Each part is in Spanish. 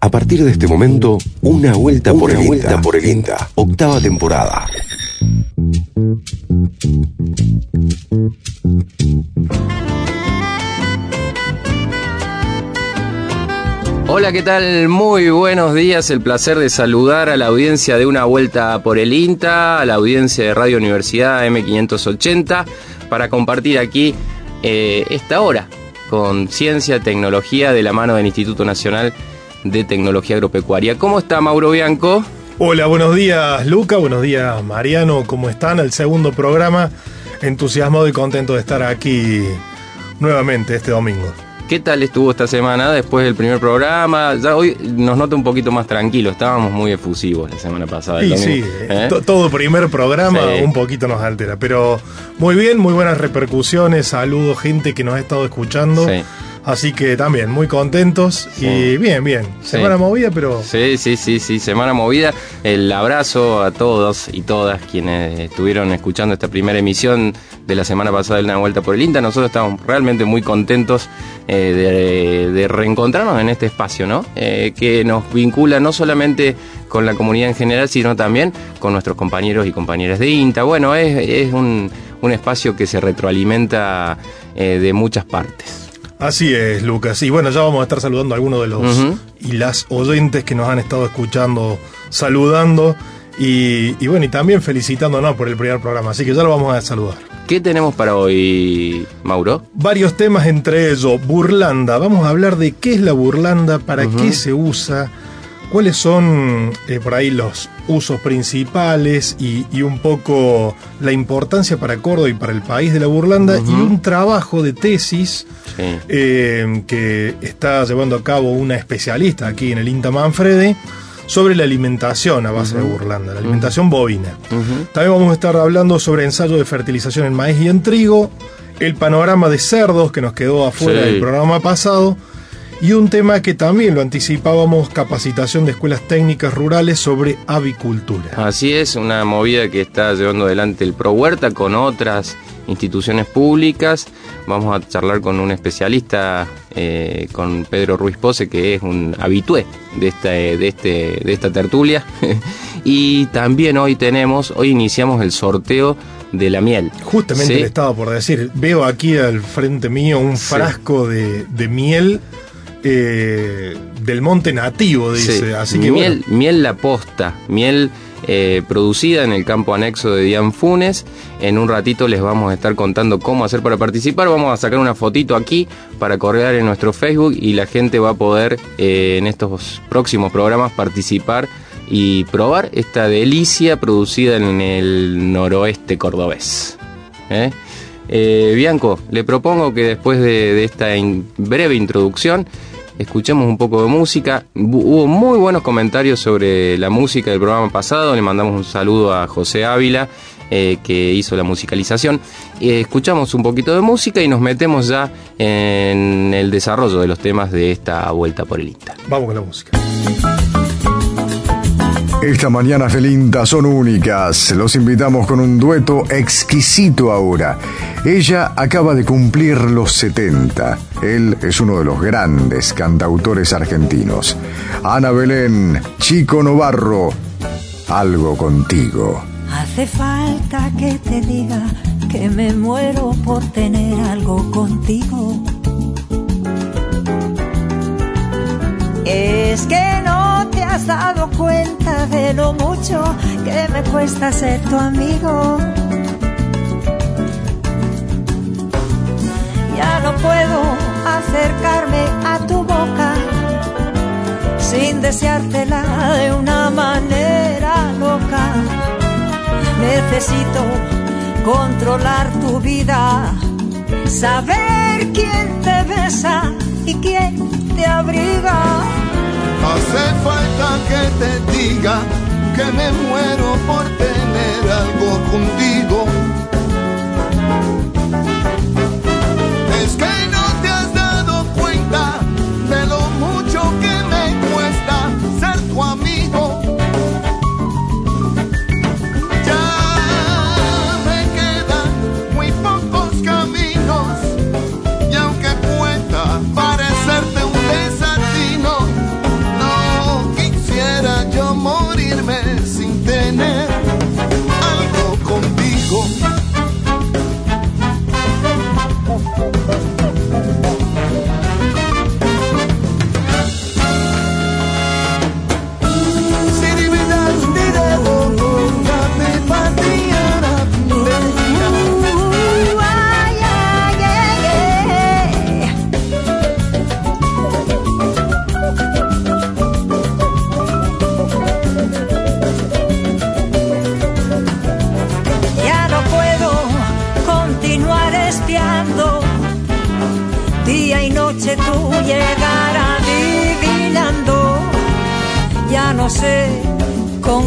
A partir de este momento, una vuelta por el vuelta por el INTA, octava temporada. Hola, ¿qué tal? Muy buenos días. El placer de saludar a la audiencia de Una Vuelta por el INTA, a la audiencia de Radio Universidad M580, para compartir aquí eh, esta hora con ciencia, tecnología de la mano del Instituto Nacional de Tecnología Agropecuaria. ¿Cómo está Mauro Bianco? Hola, buenos días Luca, buenos días Mariano, ¿cómo están? El segundo programa, entusiasmado y contento de estar aquí nuevamente este domingo. ¿Qué tal estuvo esta semana después del primer programa? Ya hoy nos nota un poquito más tranquilo, estábamos muy efusivos la semana pasada. Sí, sí, ¿eh? todo primer programa un poquito nos altera, pero muy bien, muy buenas repercusiones, saludos, gente que nos ha estado escuchando. Sí. Así que también muy contentos y bien, bien. Semana movida, pero. Sí, sí, sí, sí, semana movida. El abrazo a todos y todas quienes estuvieron escuchando esta primera emisión de la semana pasada de Una Vuelta por el INTA. Nosotros estamos realmente muy contentos eh, de, reencontrarnos en este espacio, ¿no? Eh, que nos vincula no solamente con la comunidad en general, sino también con nuestros compañeros y compañeras de INTA. Bueno, es, un, espacio que se retroalimenta eh, de muchas partes. Así es, Lucas. Y bueno, ya vamos a estar saludando a algunos de los y las oyentes que nos han estado escuchando, saludando y, bueno, y también felicitándonos por el primer programa. Así que ya lo vamos a saludar. ¿Qué tenemos para hoy, Mauro? Varios temas, entre ellos, burlanda. Vamos a hablar de qué es la burlanda, para qué se usa, cuáles son eh, por ahí los usos principales y, un poco la importancia para Córdoba y para el país de la burlanda y un trabajo de tesis eh, que está llevando a cabo una especialista aquí en el INTA Manfredi sobre la alimentación a base de burlanda, la alimentación bovina. También vamos a estar hablando sobre ensayo de fertilización en maíz y en trigo, el panorama de cerdos que nos quedó afuera del programa pasado y un tema que también lo anticipábamos, capacitación de escuelas técnicas rurales sobre avicultura. Así es, una movida que está llevando adelante el Pro Huerta con otras instituciones públicas. Vamos a charlar con un especialista, eh, con Pedro Ruiz Pose, que es un habitué de esta, de este, de esta tertulia. y también hoy tenemos, hoy iniciamos el sorteo de la miel. Justamente le estaba por decir, veo aquí al frente mío un frasco de, de miel eh, del monte nativo, dice. Así que miel, miel la posta, miel eh, producida en el campo anexo de Dian Funes. En un ratito les vamos a estar contando cómo hacer para participar. Vamos a sacar una fotito aquí para correr en nuestro Facebook y la gente va a poder eh, en estos próximos programas participar y probar esta delicia producida en el noroeste cordobés. Eh, Bianco, le propongo que después de, esta breve introducción escuchemos un poco de música. Hubo muy buenos comentarios sobre la música del programa pasado. Le mandamos un saludo a José Ávila, eh, que hizo la musicalización. Eh, escuchamos un poquito de música y nos metemos ya en el desarrollo de los temas de esta vuelta por el INTA. Vamos con la música. Esta mañana felintas son únicas. Los invitamos con un dueto exquisito ahora. Ella acaba de cumplir los 70. Él es uno de los grandes cantautores argentinos. Ana Belén, Chico Novarro, algo contigo. Hace falta que te diga que me muero por tener algo contigo. Es que no has dado cuenta de lo mucho que me cuesta ser tu amigo. Ya no puedo acercarme a tu boca sin deseártela de una manera loca. Necesito controlar tu vida, saber quién te besa y quién te abriga. Hace falta que te diga que me muero por tener algo contigo.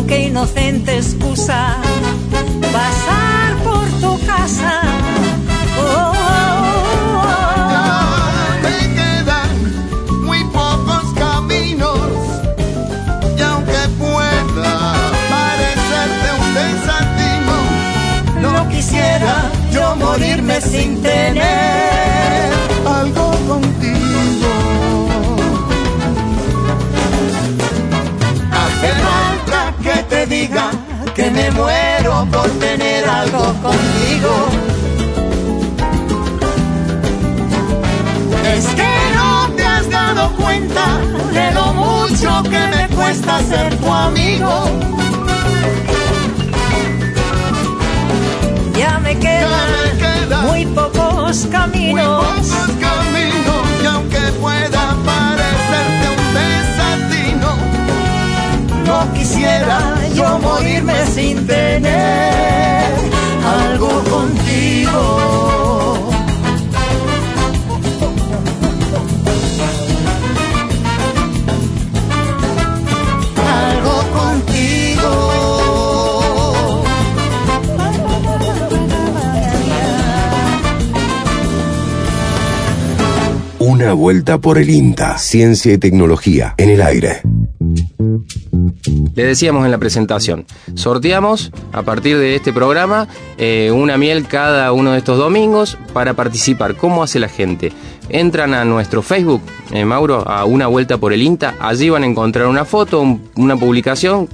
Qué inocente excusa pasar por tu casa. Oh, oh, oh. Me quedan muy pocos caminos y aunque pueda parecerte un desatino, No quisiera yo morirme sin tener diga que me muero por tener algo contigo. Es que no te has dado cuenta de lo mucho que me cuesta ser tu amigo. Ya me Ya me quedan muy pocos Muy caminos. pocos caminos y aunque pueda quisiera yo morirme sin tener algo contigo. Algo contigo. Una vuelta por el INTA. Ciencia y tecnología en el aire. Le decíamos en la presentación, sorteamos a partir de este programa eh, una miel cada uno de estos domingos para participar. ¿Cómo hace la gente? Entran a nuestro Facebook, eh, Mauro, a una vuelta por el INTA. Allí van a encontrar una foto, un- una publicación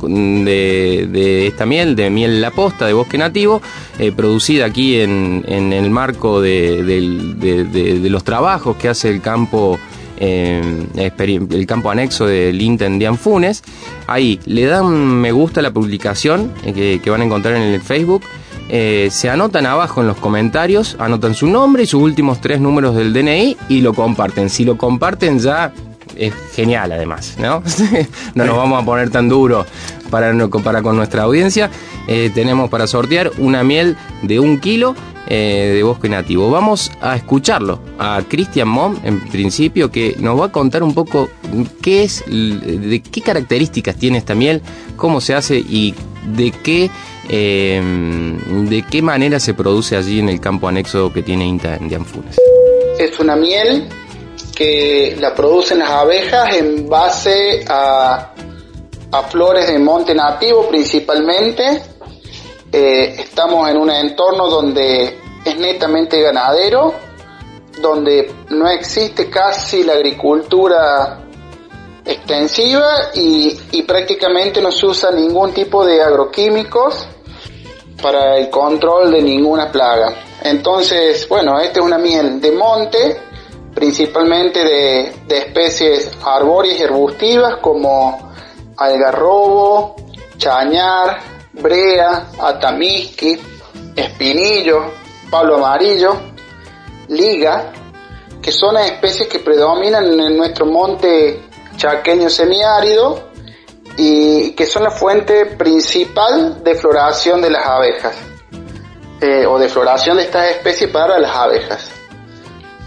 de, esta miel, de miel La Posta, de bosque nativo, eh, producida aquí en, el marco de, los trabajos que hace el campo el campo anexo del INTA en Dianfunes. Ahí le dan me gusta a la publicación eh, que, que van a encontrar en el Facebook. Eh, se anotan abajo en los comentarios, anotan su nombre y sus últimos tres números del DNI y lo comparten. Si lo comparten ya es genial además, ¿no? no nos vamos a poner tan duro para, para con nuestra audiencia. Eh, tenemos para sortear una miel de un kilo eh, de bosque nativo. Vamos a escucharlo a Christian Mom, en principio, que nos va a contar un poco qué es, de qué características tiene esta miel, cómo se hace y de qué, eh, de qué manera se produce allí en el campo anexo que tiene INTA en Dianfunes. es una miel que la producen las abejas en base a, a flores de monte nativo principalmente. Eh, estamos en un entorno donde es netamente ganadero, donde no existe casi la agricultura extensiva y, y prácticamente no se usa ningún tipo de agroquímicos para el control de ninguna plaga. Entonces, bueno, esta es una miel de monte, principalmente de, de especies arbóreas y arbustivas como algarrobo, chañar, brea, atamisqui, espinillo, palo amarillo, liga, que son especies que predominan en nuestro monte chaqueño semiárido y que son la fuente principal de floración de las abejas eh, o de floración de estas especies para las abejas.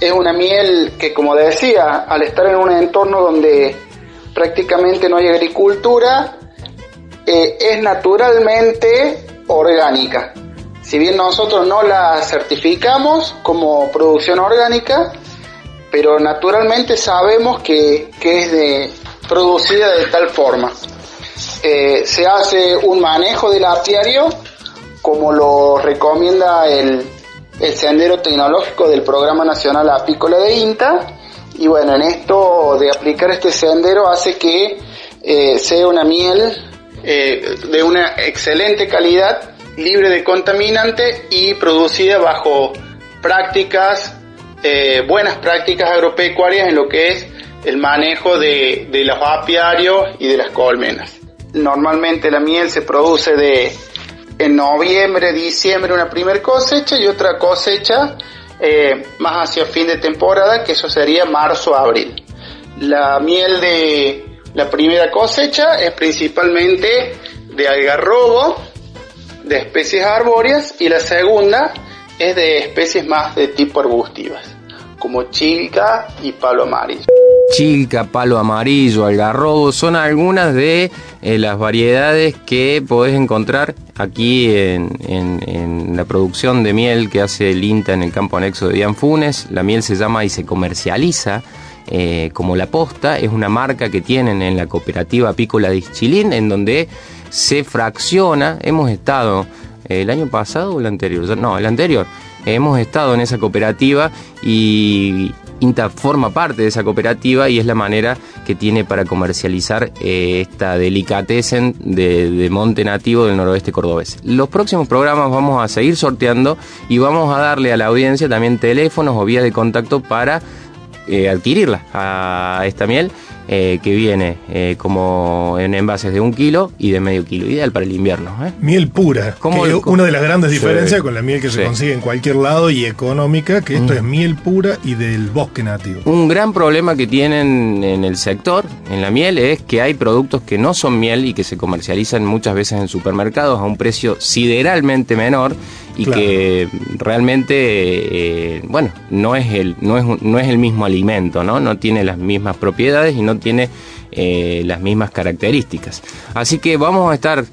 Es una miel que, como decía, al estar en un entorno donde prácticamente no hay agricultura, eh, es naturalmente orgánica. Si bien nosotros no la certificamos como producción orgánica, pero naturalmente sabemos que, que es de, producida de tal forma. Eh, se hace un manejo del apiario como lo recomienda el, el sendero tecnológico del Programa Nacional Apícola de INTA y bueno, en esto de aplicar este sendero hace que eh, sea una miel eh, de una excelente calidad, libre de contaminante y producida bajo prácticas, eh, buenas prácticas agropecuarias en lo que es el manejo de, de los apiarios y de las colmenas. Normalmente la miel se produce de en noviembre, diciembre una primer cosecha y otra cosecha eh, más hacia fin de temporada, que eso sería marzo, abril. La miel de la primera cosecha es principalmente de algarrobo, de especies arbóreas, y la segunda es de especies más de tipo arbustivas, como chilca y palo. Chilca, palo amarillo, algarrobo, son algunas de eh, las variedades que podés encontrar aquí en, la producción de miel que hace el INTA en el campo anexo de Dianfunes. La miel se llama y se comercializa eh, como La Posta, es una marca que tienen en la cooperativa apícola de Chilín, en donde se fracciona, hemos estado eh, el año pasado o el anterior, no, el anterior, hemos estado en esa cooperativa y INTA forma parte de esa cooperativa y es la manera que tiene para comercializar eh, esta delicatessen de, monte nativo del noroeste cordobés. Los próximos programas vamos a seguir sorteando y vamos a darle a la audiencia también teléfonos o vías de contacto para eh, adquirirla a esta miel eh, que viene eh, como en envases de un kilo y de medio kilo, ideal para el invierno. Miel pura, como una de las grandes diferencias con la miel que se consigue en cualquier lado y económica, que esto mm. es miel pura y del bosque nativo. Un gran problema que tienen en el sector, en la miel, es que hay productos que no son miel y que se comercializan muchas veces en supermercados a un precio sideralmente menor y que realmente, eh, bueno, no es, el, no, es, no es el mismo alimento, ¿no? No tiene las mismas propiedades y no tiene eh, las mismas características. Así que vamos a estar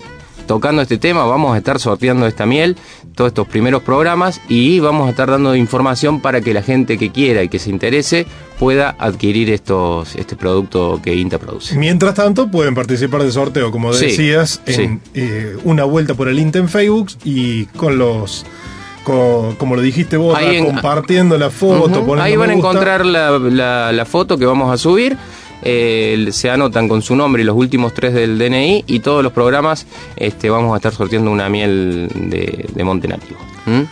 tocando este tema, vamos a estar sorteando esta miel, todos estos primeros programas y vamos a estar dando información para que la gente que quiera y que se interese pueda adquirir estos este producto que INTA produce. Mientras tanto, pueden participar del sorteo, como decías, en eh, una vuelta por el INTA en Facebook y con los como lo dijiste vos, compartiendo la foto. Ahí van a encontrar la, la, foto que vamos a subir. Eh, se anotan con su nombre y los últimos tres del DNI y todos los programas este, vamos a estar sorteando una miel de, de monte nativo. ¿Mm?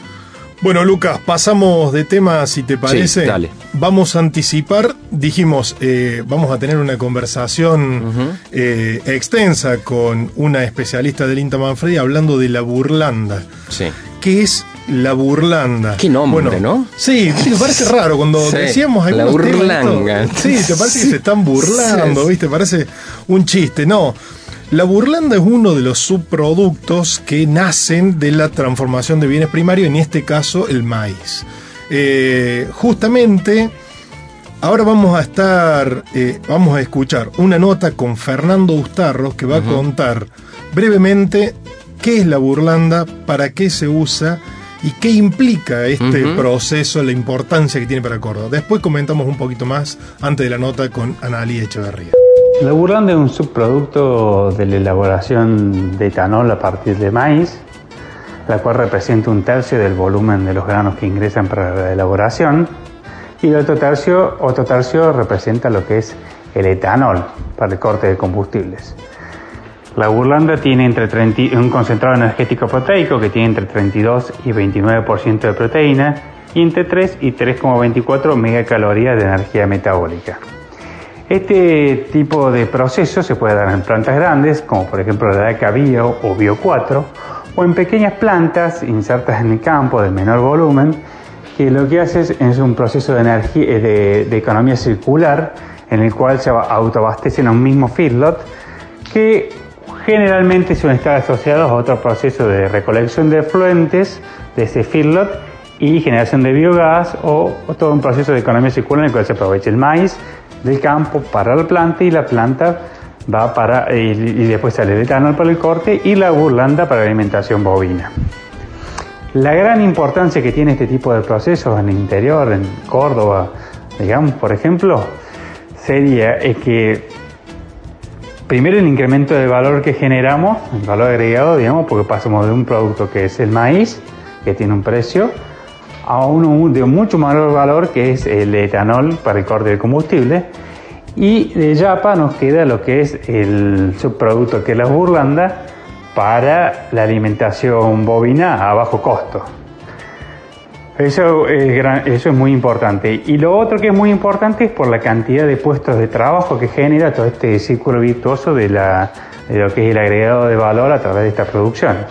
Bueno, Lucas, pasamos de tema, si te parece. dale. Vamos a anticipar, dijimos, eh, vamos a tener una conversación eh, extensa con una especialista del INTA Manfredi hablando de la burlanda. Sí. ¿Qué es la burlanda? Qué nombre, ¿no? Sí, te parece raro cuando decíamos La burlanga. sí, te parece que se están burlando, ¿viste? Parece un chiste. No. La burlanda es uno de los subproductos que nacen de la transformación de bienes primarios, en este caso el maíz. Eh, justamente, ahora vamos a estar, eh, vamos a escuchar una nota con Fernando Ustarros que va a contar brevemente qué es la burlanda, para qué se usa y qué implica este proceso, la importancia que tiene para Córdoba. Después comentamos un poquito más antes de la nota con Analí Echeverría. La burlanda es un subproducto de la elaboración de etanol a partir de maíz, la cual representa un tercio del volumen de los granos que ingresan para la elaboración, y el otro tercio, otro tercio representa lo que es el etanol para el corte de combustibles. La burlanda tiene entre un concentrado energético proteico que tiene entre 32 y 29% de proteína y entre 3 y 3,24 megacalorías de energía metabólica. Este tipo de proceso se puede dar en plantas grandes, como por ejemplo la DACA Bio o Bio 4, o en pequeñas plantas insertas en el campo de menor volumen, que lo que hace es, un proceso de, energía, eh, de, economía circular en el cual se autoabastecen a un mismo feedlot que generalmente suelen estar asociados a otro proceso de recolección de efluentes de ese feedlot y generación de biogás o, o, todo un proceso de economía circular en el cual se aprovecha el maíz, del campo para la planta y la planta va para y, después sale el etanol para el corte y la burlanda para la alimentación bovina. La gran importancia que tiene este tipo de procesos en el interior, en Córdoba, digamos, por ejemplo, sería que primero el incremento de valor que generamos, el valor agregado, digamos, porque pasamos de un producto que es el maíz, que tiene un precio, a uno de mucho mayor valor que es el etanol para el corte de combustible. Y de Yapa nos queda lo que es el subproducto que es la burlanda para la alimentación bovina a bajo costo. Eso es, eso es muy importante. Y lo otro que es muy importante es por la cantidad de puestos de trabajo que genera todo este círculo virtuoso de, la, de lo que es el agregado de valor a través de estas producciones.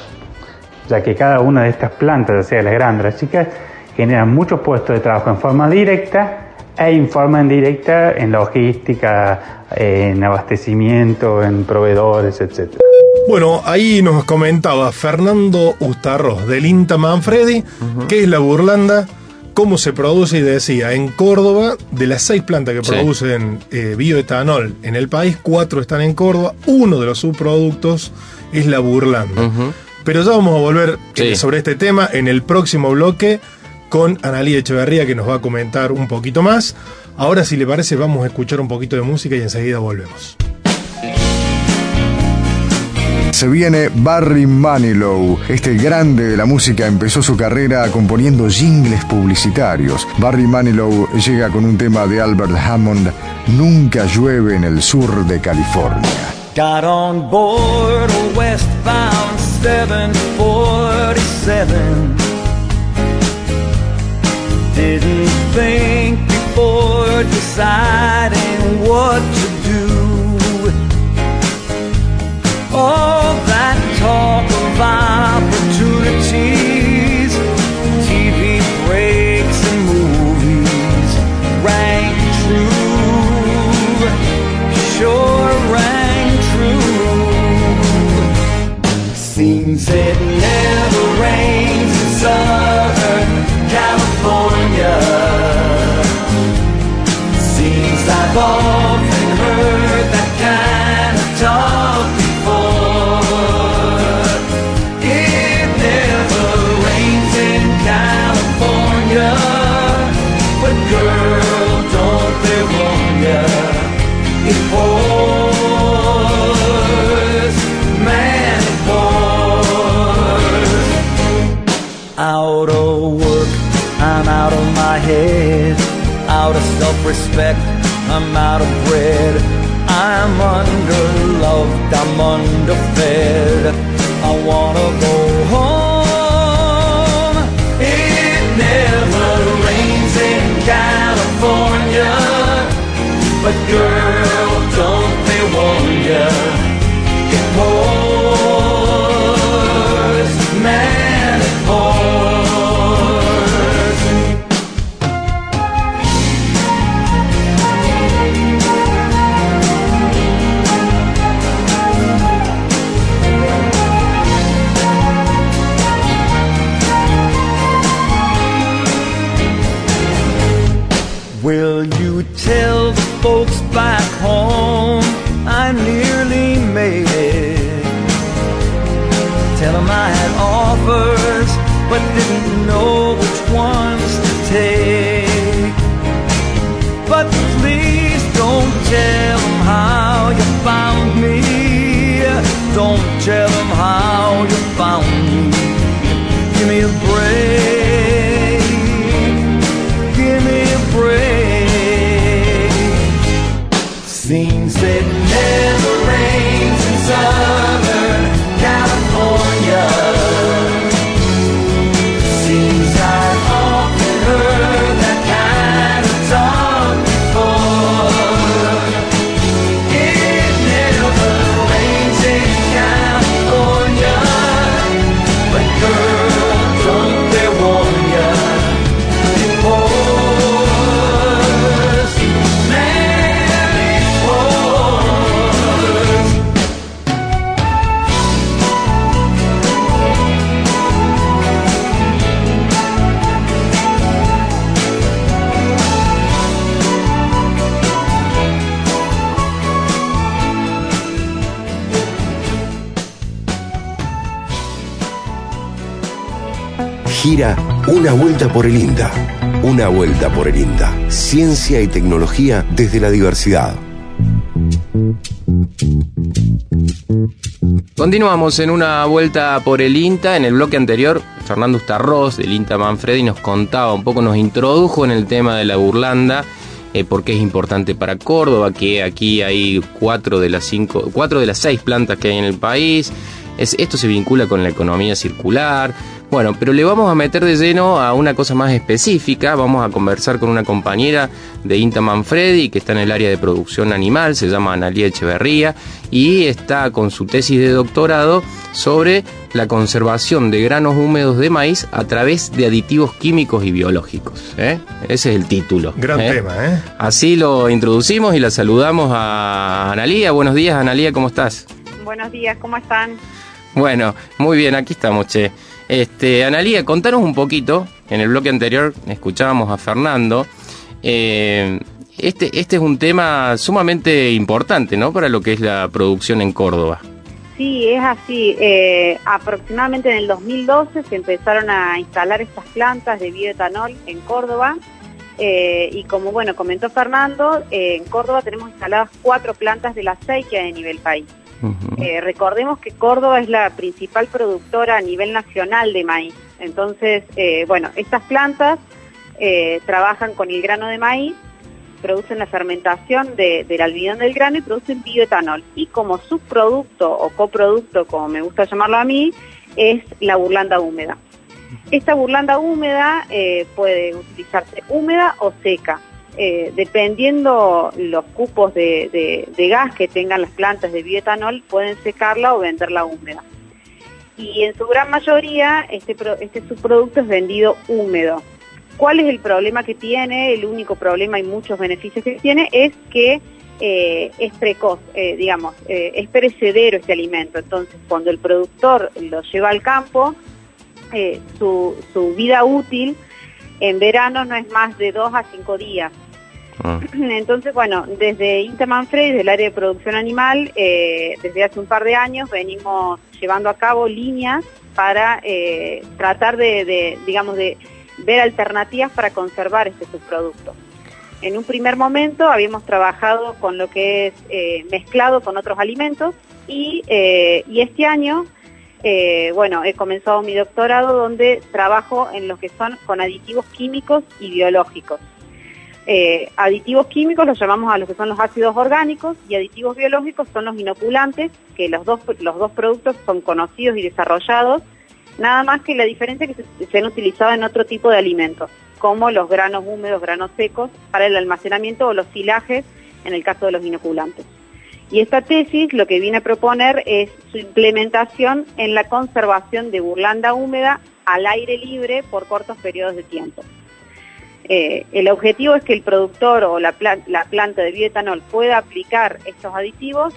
Ya que cada una de estas plantas, ya sea las grandes las chicas, generan muchos puestos de trabajo en forma directa e en forma indirecta en logística, en abastecimiento, en proveedores, etc. Bueno, ahí nos comentaba Fernando Ustarros del INTA Manfredi, que es la burlanda, cómo se produce y decía, en Córdoba, de las seis plantas que Sí. producen eh, bioetanol en el país, cuatro están en Córdoba, uno de los subproductos es la burlanda. Pero ya vamos a volver eh, Sí. sobre este tema en el próximo bloque con Analía Echeverría que nos va a comentar un poquito más. Ahora, si le parece, vamos a escuchar un poquito de música y enseguida volvemos. Se viene Barry Manilow. Este grande de la música empezó su carrera componiendo jingles publicitarios. Barry Manilow llega con un tema de Albert Hammond, Nunca llueve en el sur de California. Got on board a westbound 747. Didn't think before deciding what to do. All it never rains in Southern California. Seems often Out of self-respect, I'm out of bread. I'm underloved, I'm underfed. I wanna go Una vuelta por el INDA. Una vuelta por el INDA. Ciencia y tecnología desde la diversidad. Continuamos en una vuelta por el INTA. En el bloque anterior, Fernando Ustarroz del INTA Manfredi nos contaba un poco, nos introdujo en el tema de la burlanda, eh, por qué es importante para Córdoba, que aquí hay cuatro de las cinco, cuatro de las seis plantas que hay en el país. Es- esto se vincula con la economía circular. Bueno, pero le vamos a meter de lleno a una cosa más específica. Vamos a conversar con una compañera de INTA Manfredi que está en el área de producción animal, se llama Analía Echeverría, y está con su tesis de doctorado sobre la conservación de granos húmedos de maíz a través de aditivos químicos y biológicos. ¿eh? Ese es el título. Gran ¿eh? tema, ¿eh? Así lo introducimos y la saludamos a Analía. Buenos días, Analía, ¿cómo estás? Buenos días, ¿cómo están? Bueno, muy bien, aquí estamos, che. Este, Analía, contanos un poquito en el bloque anterior escuchábamos a Fernando. Eh, este, este es un tema sumamente importante, ¿no? Para lo que es la producción en Córdoba. Sí, es así. Eh, aproximadamente en el 2012 se empezaron a instalar estas plantas de bioetanol en Córdoba. Eh, y como bueno comentó Fernando, en Córdoba tenemos instaladas cuatro plantas de las seis que hay a Eh, recordemos que Córdoba es la principal productora a nivel nacional de maíz. Entonces, eh, bueno, estas plantas eh, trabajan con el grano de maíz, producen la fermentación de- del almidón del grano y producen bioetanol. Y como subproducto o coproducto, como me gusta llamarlo a mí, es la burlanda húmeda. Esta burlanda húmeda puede utilizarse húmeda o seca, eh, dependiendo los cupos de, de- gas que tengan las plantas de bioetanol, pueden secarla o venderla húmeda. Y en su gran mayoría este, este subproducto es vendido húmedo. ¿Cuál es el problema que tiene? El único problema y muchos beneficios que tiene es que eh, es precoz, eh, digamos, es perecedero este alimento. Entonces, cuando el productor lo lleva al campo, su, su vida útil en verano no es más de dos a cinco días. Ah. Entonces, bueno, desde Intermanfred, del área de producción animal, eh, desde hace un par de años venimos llevando a cabo líneas para eh, tratar de, digamos, de ver alternativas para conservar este subproducto. En un primer momento habíamos trabajado con lo que es eh, mezclado con otros alimentos y, este año, bueno, he comenzado mi doctorado donde trabajo en lo que son con aditivos químicos y biológicos. Eh, aditivos químicos los llamamos a los que son los ácidos orgánicos y aditivos biológicos son los inoculantes, que los dos, los dos productos son conocidos y desarrollados, nada más que la diferencia que se, se han utilizado en otro tipo de alimentos, como los granos húmedos, granos secos, para el almacenamiento o los silajes en el caso de los inoculantes. Y esta tesis lo que viene a proponer es su implementación en la conservación de burlanda húmeda al aire libre por cortos periodos de tiempo. Eh, el objetivo es que el productor o la, plan- la planta de bioetanol pueda aplicar estos aditivos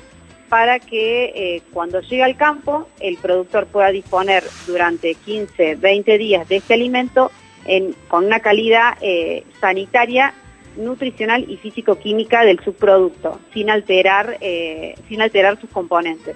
para que eh, cuando llegue al campo el productor pueda disponer durante 15, 20 días de este alimento en- con una calidad eh, sanitaria, nutricional y físico-química del subproducto, sin alterar, sin alterar sus componentes.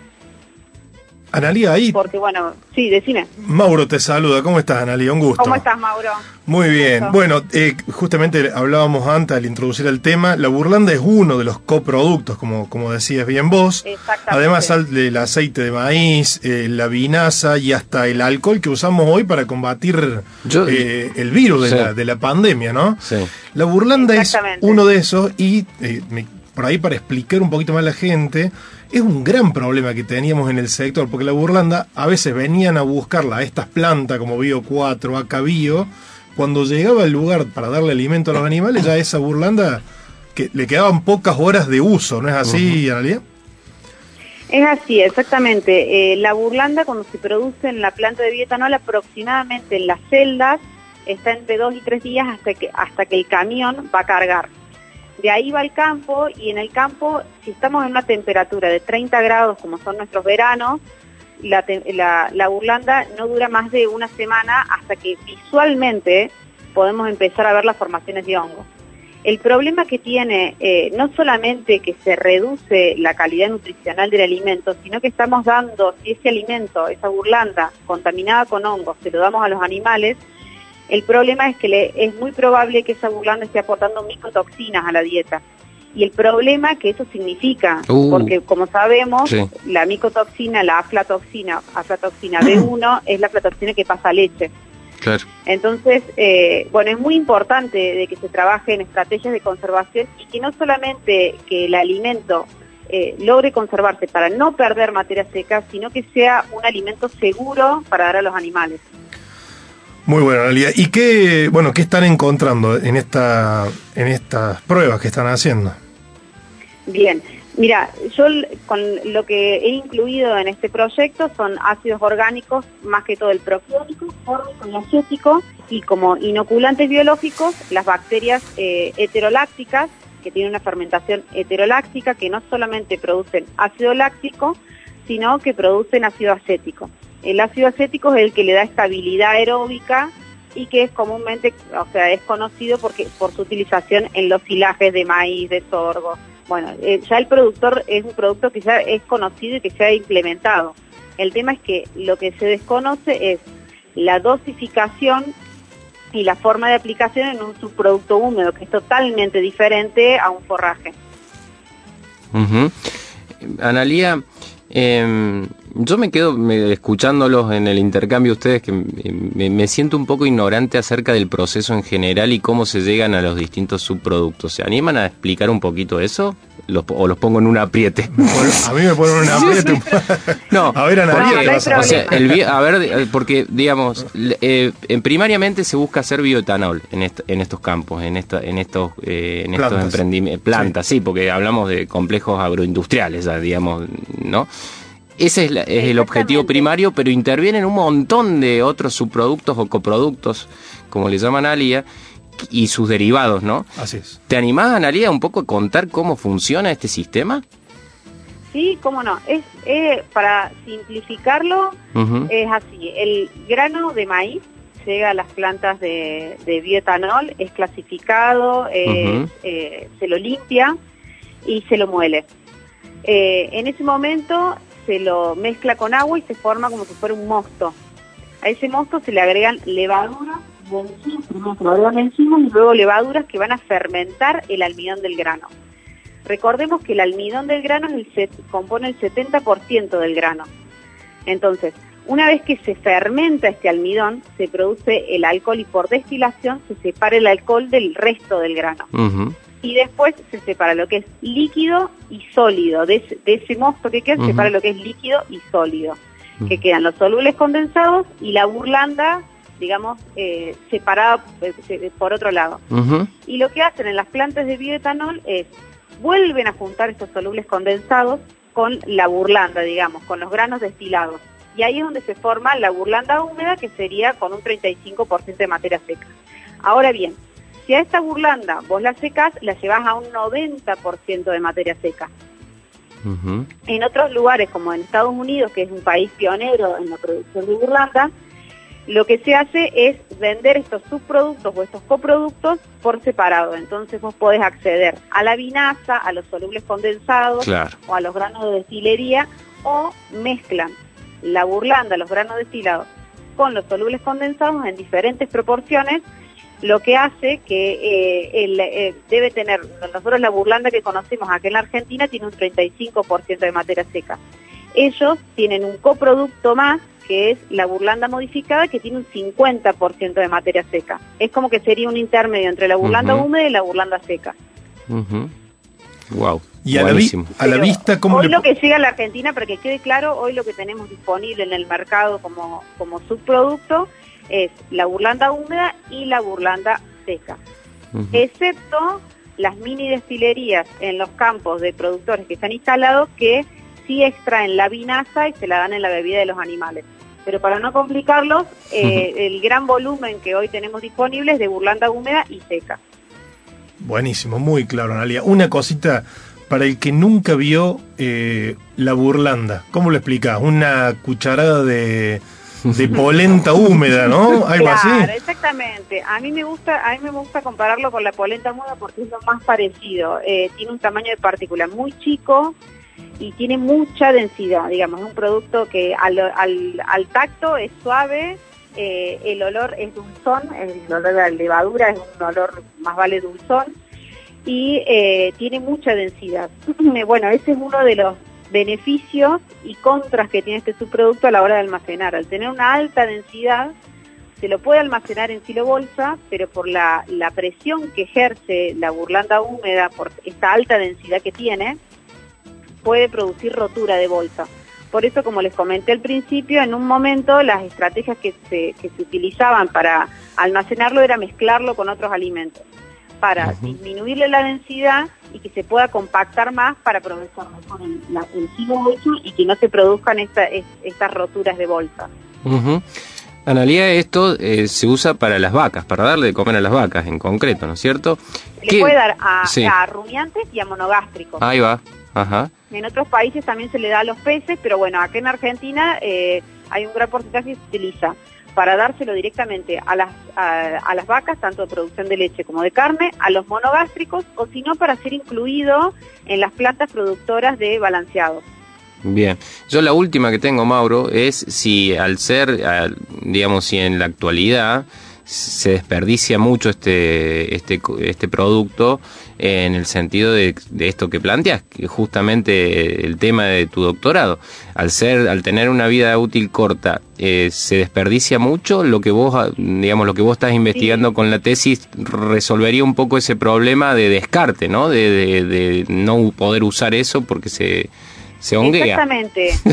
Analía, ahí Porque bueno, sí, decime, Mauro te saluda. ¿Cómo estás, Analía? Un gusto. ¿cómo estás Mauro? Muy bien. Bueno, eh, justamente hablábamos antes al introducir el tema. La burlanda es uno de los coproductos, como, como decías bien vos. Exactamente. Además, sal- el aceite de maíz, eh, la vinaza y hasta el alcohol que usamos hoy para combatir Yo- eh, el virus de, la, de la pandemia, ¿no? Sí. La burlanda es uno de esos y eh, me- por ahí para explicar un poquito más a la gente, es un gran problema que teníamos en el sector, porque la burlanda a veces venían a buscarla a estas plantas como Bio 4, Acá Bio, cuando llegaba el lugar para darle alimento a los animales, ya esa burlanda que le quedaban pocas horas de uso, ¿no es así, Analia? Es así, exactamente. Eh, la burlanda cuando se produce en la planta de bioetanol aproximadamente en las celdas está entre dos y tres días hasta que, hasta que el camión va a cargar. De ahí va al campo y en el campo, si estamos en una temperatura de 30 grados como son nuestros veranos, la, la- la burlanda no dura más de una semana hasta que visualmente podemos empezar a ver las formaciones de hongo. El problema que tiene eh, no solamente que se reduce la calidad nutricional del alimento, sino que estamos dando, si ese alimento, esa burlanda contaminada con hongos, se lo damos a los animales, el problema es que le- es muy probable que esa burlanda esté aportando micotoxinas a la dieta. Y el problema que eso significa, Uh. porque como sabemos, Sí. la micotoxina, la aflatoxina, aflatoxina B1 es la aflatoxina que pasa a leche. Claro. Entonces, eh, bueno, es muy importante de que se trabaje en estrategias de conservación y que no solamente que el alimento eh, logre conservarse para no perder materia seca, sino que sea un alimento seguro para dar a los animales. Muy bueno, Analia. ¿Y qué, bueno, qué están encontrando en, esta, en estas pruebas que están haciendo? Bien, mira, yo con lo que he incluido en este proyecto son ácidos orgánicos, más que todo el propiónico, fórmico y acético, y como inoculantes biológicos, las bacterias eh, heterolácticas, que tienen una fermentación heteroláctica, que no solamente producen ácido láctico, sino que producen ácido acético. El ácido acético es el que le da estabilidad aeróbica y que es comúnmente, o sea, es conocido porque por su utilización en los silajes de maíz, de sorgo. Bueno, eh, ya el productor es un producto que ya es conocido y que se ha implementado. El tema es que lo que se desconoce es la dosificación y la forma de aplicación en un subproducto húmedo, que es totalmente diferente a un forraje. Analía, eh, yo me quedo me- escuchándolos en el intercambio ustedes que me, me siento un poco ignorante acerca del proceso en general y cómo se llegan a los distintos subproductos. ¿Se animan a explicar un poquito eso? Los po- ¿O los pongo en un apriete? A mí me ponen una apriete. No, A ver, Ana porque, María, ¿qué vas a o sea, el a ver, eh, porque digamos, eh, en primariamente se busca hacer bioetanol en, est- en estos campos, en esta, en estos, eh, en estos Plantas. emprendimientos, plantas, sí. porque hablamos de complejos agroindustriales, ya, digamos, ¿no? Ese es, la- es el objetivo primario, pero intervienen un montón de otros subproductos o coproductos, como le llaman a Alía, y sus derivados, ¿no? Así es. ¿Te animás, Analia, un poco a contar cómo funciona este sistema? Sí, cómo no. Es, eh, para simplificarlo, es así. El grano de maíz llega a las plantas de, de bioetanol, es clasificado, eh, se lo limpia y se lo muele. Eh, en ese momento se lo mezcla con agua y se forma como si fuera un mosto. A ese mosto se le agregan levaduras, primero y luego levaduras que van a fermentar el almidón del grano. Recordemos que el almidón del grano es el compone el 70% del grano. Entonces, una vez que se fermenta este almidón, se produce el alcohol y por destilación se separa el alcohol del resto del grano. Y después se separa lo que es líquido y sólido. De ese, de ese mosto que queda, se separa lo que es líquido y sólido. Que quedan los solubles condensados y la burlanda, digamos, eh, separada eh, por otro lado. Y lo que hacen en las plantas de bioetanol es vuelven a juntar estos solubles condensados con la burlanda, digamos, con los granos destilados. Y ahí es donde se forma la burlanda húmeda, que sería con un 35% de materia seca. Ahora bien, si a esta burlanda vos la secás, la llevas a un 90% de materia seca. En otros lugares, como en Estados Unidos, que es un país pionero en la producción de burlanda, lo que se hace es vender estos subproductos o estos coproductos por separado. Entonces vos podés acceder a la vinaza, a los solubles condensados Claro. o a los granos de destilería o mezclan la burlanda, los granos destilados con los solubles condensados en diferentes proporciones, lo que hace que eh, el, eh, debe tener, nosotros la burlanda que conocemos aquí en la Argentina tiene un 35% de materia seca. Ellos tienen un coproducto más que es la burlanda modificada que tiene un 50% de materia seca. Es como que sería un intermedio entre la burlanda húmeda y la burlanda seca. Wow. Y a la, vi- a la vista, ¿cómo hoy le lo que llega a la Argentina, para que quede claro, hoy lo que tenemos disponible en el mercado como, como subproducto es la burlanda húmeda y la burlanda seca. Excepto las mini destilerías en los campos de productores que están instalados que sí extraen la vinaza y se la dan en la bebida de los animales. Pero para no complicarlos, eh, el gran volumen que hoy tenemos disponible es de burlanda húmeda y seca. Buenísimo, muy claro, Analia. Una cosita para el que nunca vio eh, la burlanda. ¿Cómo lo explicás? Una cucharada de, de polenta húmeda, ¿no? Algo claro, exactamente. A mí me gusta, a mí me gusta compararlo con la polenta muda porque es lo más parecido. Eh, tiene un tamaño de partícula muy chico y tiene mucha densidad, digamos, es un producto que al, al, al tacto es suave, eh, el olor es dulzón, el olor de la levadura es un olor más vale dulzón y eh, tiene mucha densidad. bueno, ese es uno de los beneficios y contras que tiene este subproducto a la hora de almacenar. Al tener una alta densidad, se lo puede almacenar en silo bolsa, pero por la, la presión que ejerce la burlanda húmeda, por esta alta densidad que tiene, puede producir rotura de bolsa. Por eso, como les comenté al principio, en un momento las estrategias que se, que se utilizaban para almacenarlo era mezclarlo con otros alimentos, para disminuirle la densidad y que se pueda compactar más para aprovechar mejor el, la- el y que no se produzcan esta- es- estas roturas de bolsa. Ujú. Analía, esto eh, se usa para las vacas, para darle de comer a las vacas en concreto, ¿no es cierto? Se ¿Qué- le puede dar a, Sí. a rumiantes y a monogástricos. Ahí va. Ajá. En otros países también se le da a los peces, pero bueno, acá en Argentina eh, hay un gran porcentaje que se utiliza para dárselo directamente a las, a, a las vacas, tanto de producción de leche como de carne, a los monogástricos, o si no, para ser incluido en las plantas productoras de balanceados. Bien, yo la última que tengo, Mauro, es si al ser, digamos, si en la actualidad se desperdicia mucho este, este, este producto en el sentido de, de esto que planteas, que justamente el tema de tu doctorado. Al ser, al tener una vida útil corta, eh, se desperdicia mucho lo que vos, ah, digamos, lo que vos estás investigando con la tesis resolvería un poco ese problema de descarte, ¿no? De, de, de no poder usar eso porque se, se honguea. Exactamente.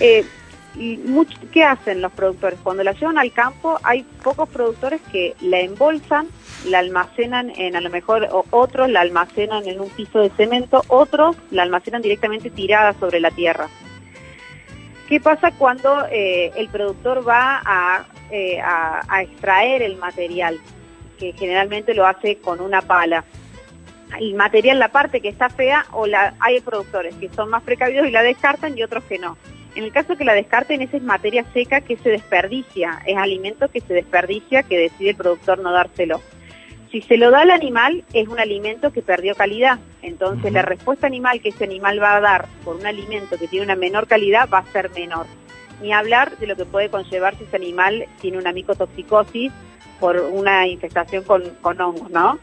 Eh, ¿Qué hacen los productores? Cuando la llevan al campo, hay pocos productores que la embolsan, la almacenan en, a lo mejor, o otros la almacenan en un piso de cemento, otros la almacenan directamente tirada sobre la tierra. ¿Qué pasa cuando eh, el productor va a, eh, a- a extraer el material? Que generalmente lo hace con una pala el material, la parte que está fea, o la, hay productores que son más precavidos y la descartan y otros que no. En el caso que la descarten, esa es materia seca que se desperdicia, es alimento que se desperdicia, que decide el productor no dárselo. Si se lo da al animal, es un alimento que perdió calidad. Entonces, la respuesta animal que ese animal va a dar por un alimento que tiene una menor calidad va a ser menor. Ni hablar de lo que puede conllevar si ese animal tiene una micotoxicosis por una infestación con, con hongos, ¿no?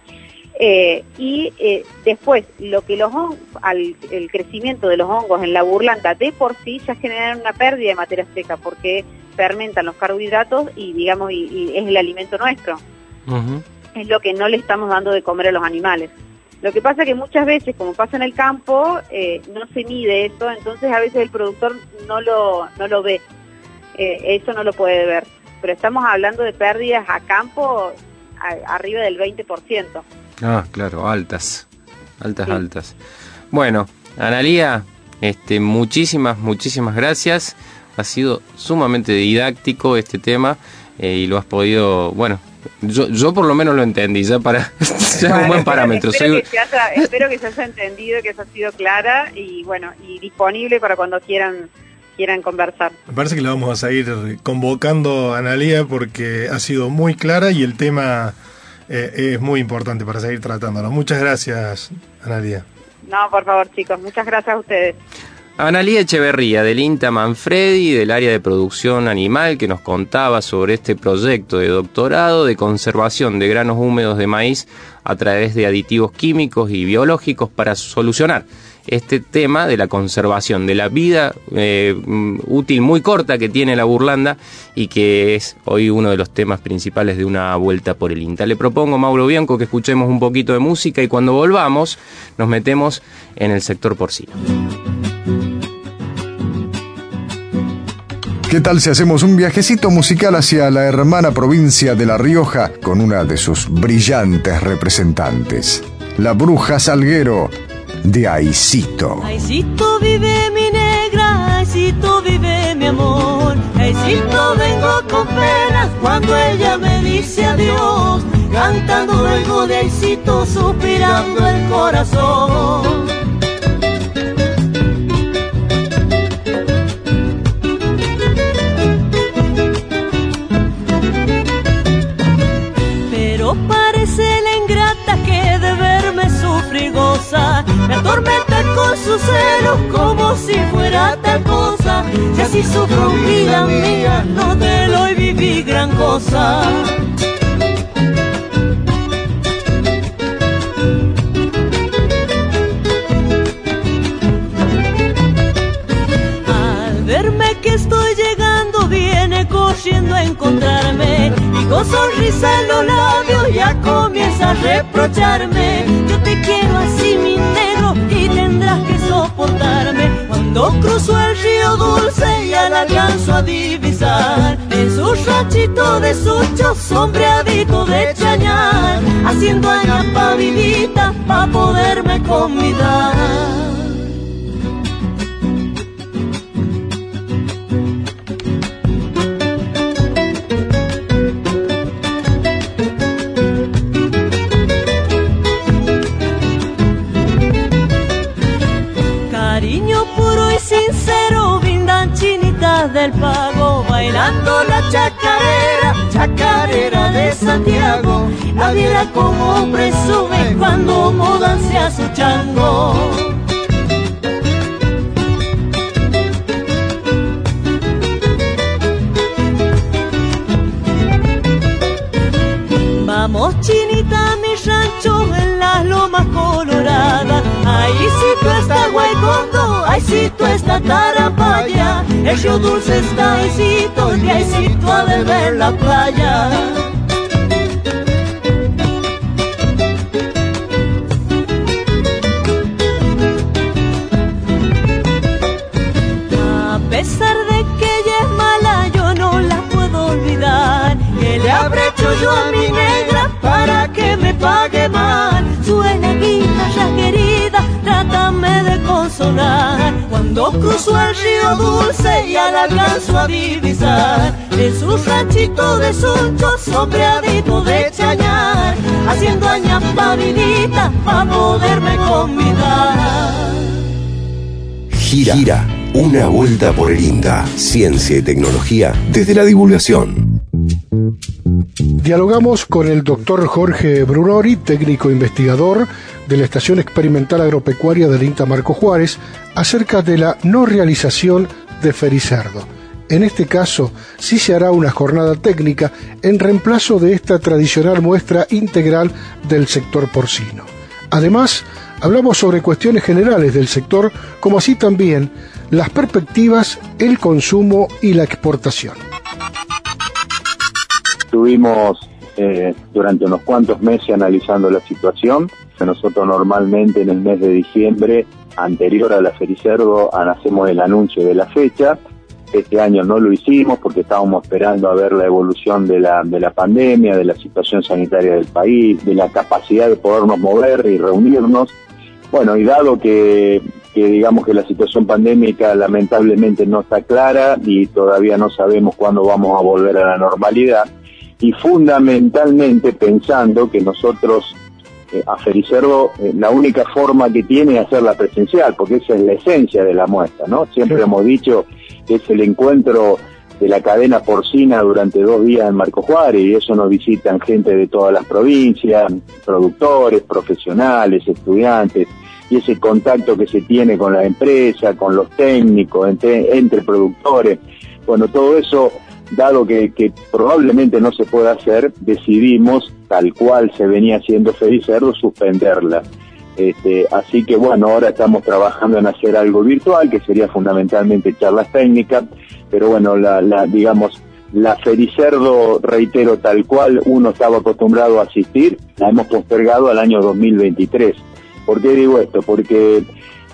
Eh, y eh, después, lo que los hongos, al, el crecimiento de los hongos en la burlanda de por sí ya generan una pérdida de materia seca porque fermentan los carbohidratos y digamos y, y es el alimento nuestro. Es lo que no le estamos dando de comer a los animales. Lo que pasa que muchas veces, como pasa en el campo, eh, no se mide eso, entonces a veces el productor no lo, no lo ve. Eso no lo puede ver. Pero estamos hablando de pérdidas a campo a- arriba del 20%. Ah, claro, altas. Altas, altas. Bueno, Analía, este, muchísimas, muchísimas gracias. Ha sido sumamente didáctico este tema eh, y lo has podido, bueno, yo, yo por lo menos lo entendí, ya para ya es un buen parámetro. Espero, Soy- que se haya, espero que se haya entendido, que se ha sido clara y bueno, y disponible para cuando quieran quieran conversar. Me parece que la vamos a seguir convocando a Analia porque ha sido muy clara y el tema eh, es muy importante para seguir tratándolo. Muchas gracias, Analia. No, por favor, chicos, muchas gracias a ustedes. Analía Echeverría del INTA Manfredi del área de producción animal que nos contaba sobre este proyecto de doctorado de conservación de granos húmedos de maíz a través de aditivos químicos y biológicos para solucionar este tema de la conservación de la vida eh, útil muy corta que tiene la burlanda y que es hoy uno de los temas principales de una vuelta por el INTA. Le propongo, Mauro Bianco, que escuchemos un poquito de música y cuando volvamos nos metemos en el sector porcino. ¿Qué tal si hacemos un viajecito musical hacia la hermana provincia de La Rioja con una de sus brillantes representantes? La bruja Salguero de Aicito. Aicito vive mi negra, Aicito vive mi amor. Aicito vengo con penas cuando ella me dice adiós. Cantando luego de Aicito, suspirando el corazón. Me atormenta con sus celos como si fuera tal cosa. Si así sufro vida mía, no te lo viví gran cosa. Reprocharme. Yo te quiero así, mi negro, y tendrás que soportarme. Cuando cruzo el río dulce ya la alcanzo a divisar. En su ranchito de sucho, sombreadito de chañar, haciendo añas paviditas pa' poderme convidar. Bailando la chacarera. chacarera de Santiago, la viera como presume cuando mudanse a su chango. Vamos chinita mi rancho Ahí sí tú está Guaycondo, ahí sí tú Tarapaya El río dulce está ahí sí y ahí sí tú ha de ver la playa A pesar de que ella es mala, yo no la puedo olvidar. Que le habré hecho yo a mi negra para que me pague mal. Suena trátame de consolar. Cuando cruzo el río dulce y al alcanzo a divisar, en su ranchito de suncho sombreadito de chañar, haciendo añapadilita para poderme convidar. Gira. Gira. Una vuelta por el INDA. Ciencia y tecnología desde la divulgación. Dialogamos con el doctor Jorge Brunori, técnico investigador de la Estación Experimental Agropecuaria del INTA Marco Juárez, acerca de la no realización de fericerdo. En este caso, sí se hará una jornada técnica en reemplazo de esta tradicional muestra integral del sector porcino. Además, hablamos sobre cuestiones generales del sector, como así también las perspectivas, el consumo y la exportación. Estuvimos eh, durante unos cuantos meses analizando la situación. Nosotros normalmente en el mes de diciembre, anterior a la Fericerdo, hacemos el anuncio de la fecha. Este año no lo hicimos porque estábamos esperando a ver la evolución de la, de la pandemia, de la situación sanitaria del país, de la capacidad de podernos mover y reunirnos. Bueno, y dado que, que digamos que la situación pandémica lamentablemente no está clara y todavía no sabemos cuándo vamos a volver a la normalidad, y fundamentalmente pensando que nosotros eh, a Fericerdo eh, la única forma que tiene es hacerla presencial, porque esa es la esencia de la muestra, ¿no? Siempre hemos dicho que es el encuentro de la cadena porcina durante dos días en Marco Juárez y eso nos visitan gente de todas las provincias, productores, profesionales, estudiantes y ese contacto que se tiene con la empresa, con los técnicos, entre, entre productores. Bueno, todo eso dado que, que, probablemente no se pueda hacer, decidimos, tal cual se venía haciendo Felicerdo, suspenderla. Este, así que bueno, ahora estamos trabajando en hacer algo virtual, que sería fundamentalmente charlas técnicas, pero bueno, la, la digamos, la Fericerdo, reitero, tal cual uno estaba acostumbrado a asistir, la hemos postergado al año 2023. ¿Por qué digo esto? Porque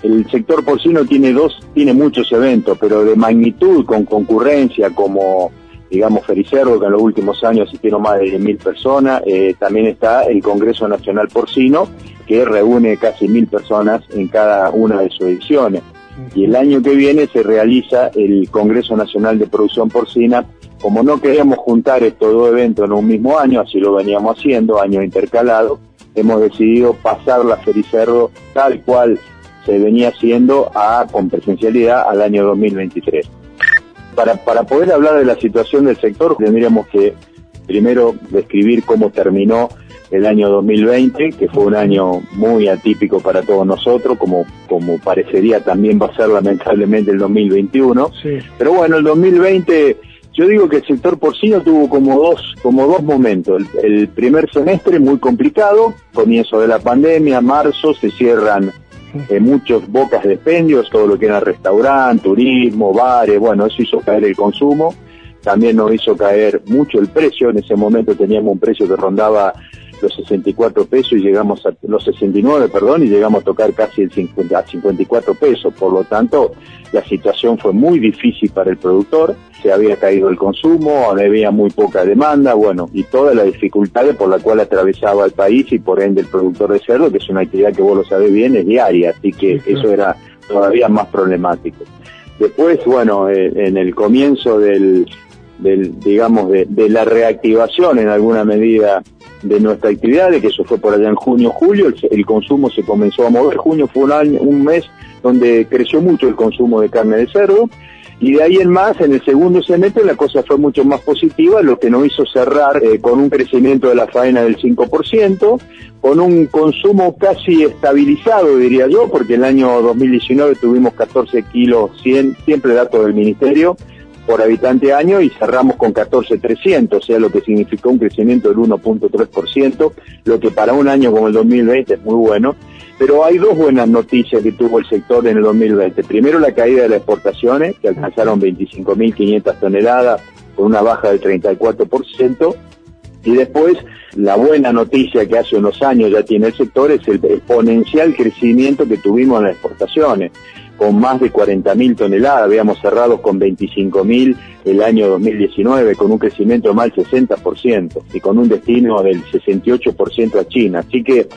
el sector porcino tiene dos, tiene muchos eventos, pero de magnitud, con concurrencia, como digamos Fericerdo, que en los últimos años asistieron más de 10.000 personas, eh, también está el Congreso Nacional Porcino, que reúne casi mil personas en cada una de sus ediciones. Y el año que viene se realiza el Congreso Nacional de Producción Porcina. Como no queríamos juntar estos dos eventos en un mismo año, así lo veníamos haciendo, años intercalados, hemos decidido pasar la Fericerdo tal cual se venía haciendo a, con presencialidad al año 2023. Para, para poder hablar de la situación del sector, tendríamos que primero describir cómo terminó el año 2020, que fue un año muy atípico para todos nosotros, como, como parecería también va a ser lamentablemente el 2021. Pero bueno, el 2020, yo digo que el sector porcino tuvo como dos, como dos momentos. El, el primer semestre muy complicado, comienzo de la pandemia, marzo, se cierran eh, muchos bocas de expendios, todo lo que era restaurante, turismo, bares, bueno, eso hizo caer el consumo, también nos hizo caer mucho el precio, en ese momento teníamos un precio que rondaba los 64 pesos y llegamos a los 69, perdón, y llegamos a tocar casi el 50, a 54 pesos, por lo tanto, la situación fue muy difícil para el productor, se había caído el consumo, había muy poca demanda, bueno, y todas las dificultades por las cuales atravesaba el país y por ende el productor de cerdo, que es una actividad que vos lo sabés bien, es diaria, así que eso era todavía más problemático. Después, bueno, eh, en el comienzo del, del digamos, de, de la reactivación en alguna medida de nuestra actividad, de que eso fue por allá en junio, julio, el, consumo se comenzó a mover. Junio fue un, año, un mes donde creció mucho el consumo de carne de cerdo Y de ahí en más, en el segundo semestre la cosa fue mucho más positiva, lo que nos hizo cerrar eh, con un crecimiento de la faena del 5%, con un consumo casi estabilizado, diría yo, porque el año 2019 tuvimos 14 kilos 100, siempre datos del Ministerio, por habitante año y cerramos con 14.300, o sea, lo que significó un crecimiento del 1.3%, lo que para un año como el 2020 es muy bueno. Pero hay dos buenas noticias que tuvo el sector en el 2020. Primero, la caída de las exportaciones, que alcanzaron 25.500 toneladas, con una baja del 34%. Y después, la buena noticia que hace unos años ya tiene el sector es el exponencial crecimiento que tuvimos en las exportaciones, con más de 40.000 toneladas, habíamos cerrado con 25.000 el año 2019, con un crecimiento de más del 60% y con un destino del 68% a China. Así que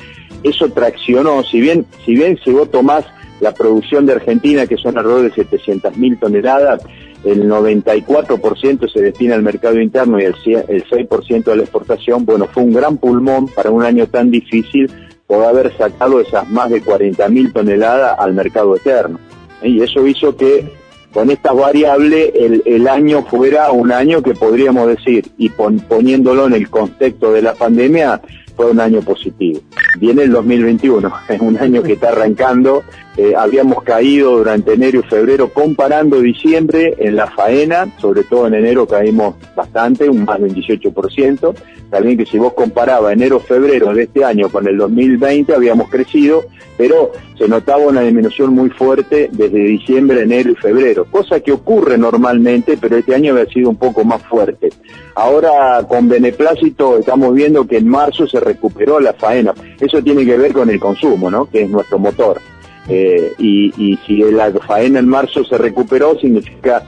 eso traccionó, si bien, si bien si vos tomás la producción de Argentina, que son alrededor de 700.000 toneladas, el 94% se destina al mercado interno y el 6% de la exportación, bueno, fue un gran pulmón para un año tan difícil poder haber sacado esas más de 40.000 toneladas al mercado externo. Y eso hizo que con estas variables el, el, año fuera un año que podríamos decir, y poniéndolo en el contexto de la pandemia, fue un año positivo. Viene el 2021, es un año que está arrancando. Eh, habíamos caído durante enero y febrero comparando diciembre en la faena, sobre todo en enero caímos bastante, un más de un 18%. También que si vos comparabas enero-febrero de este año con el 2020 habíamos crecido, pero se notaba una disminución muy fuerte desde diciembre, enero y febrero, cosa que ocurre normalmente, pero este año había sido un poco más fuerte. Ahora con beneplácito estamos viendo que en marzo se recuperó la faena. Eso tiene que ver con el consumo, ¿no? Que es nuestro motor. Eh, y, y si la faena en marzo se recuperó, significa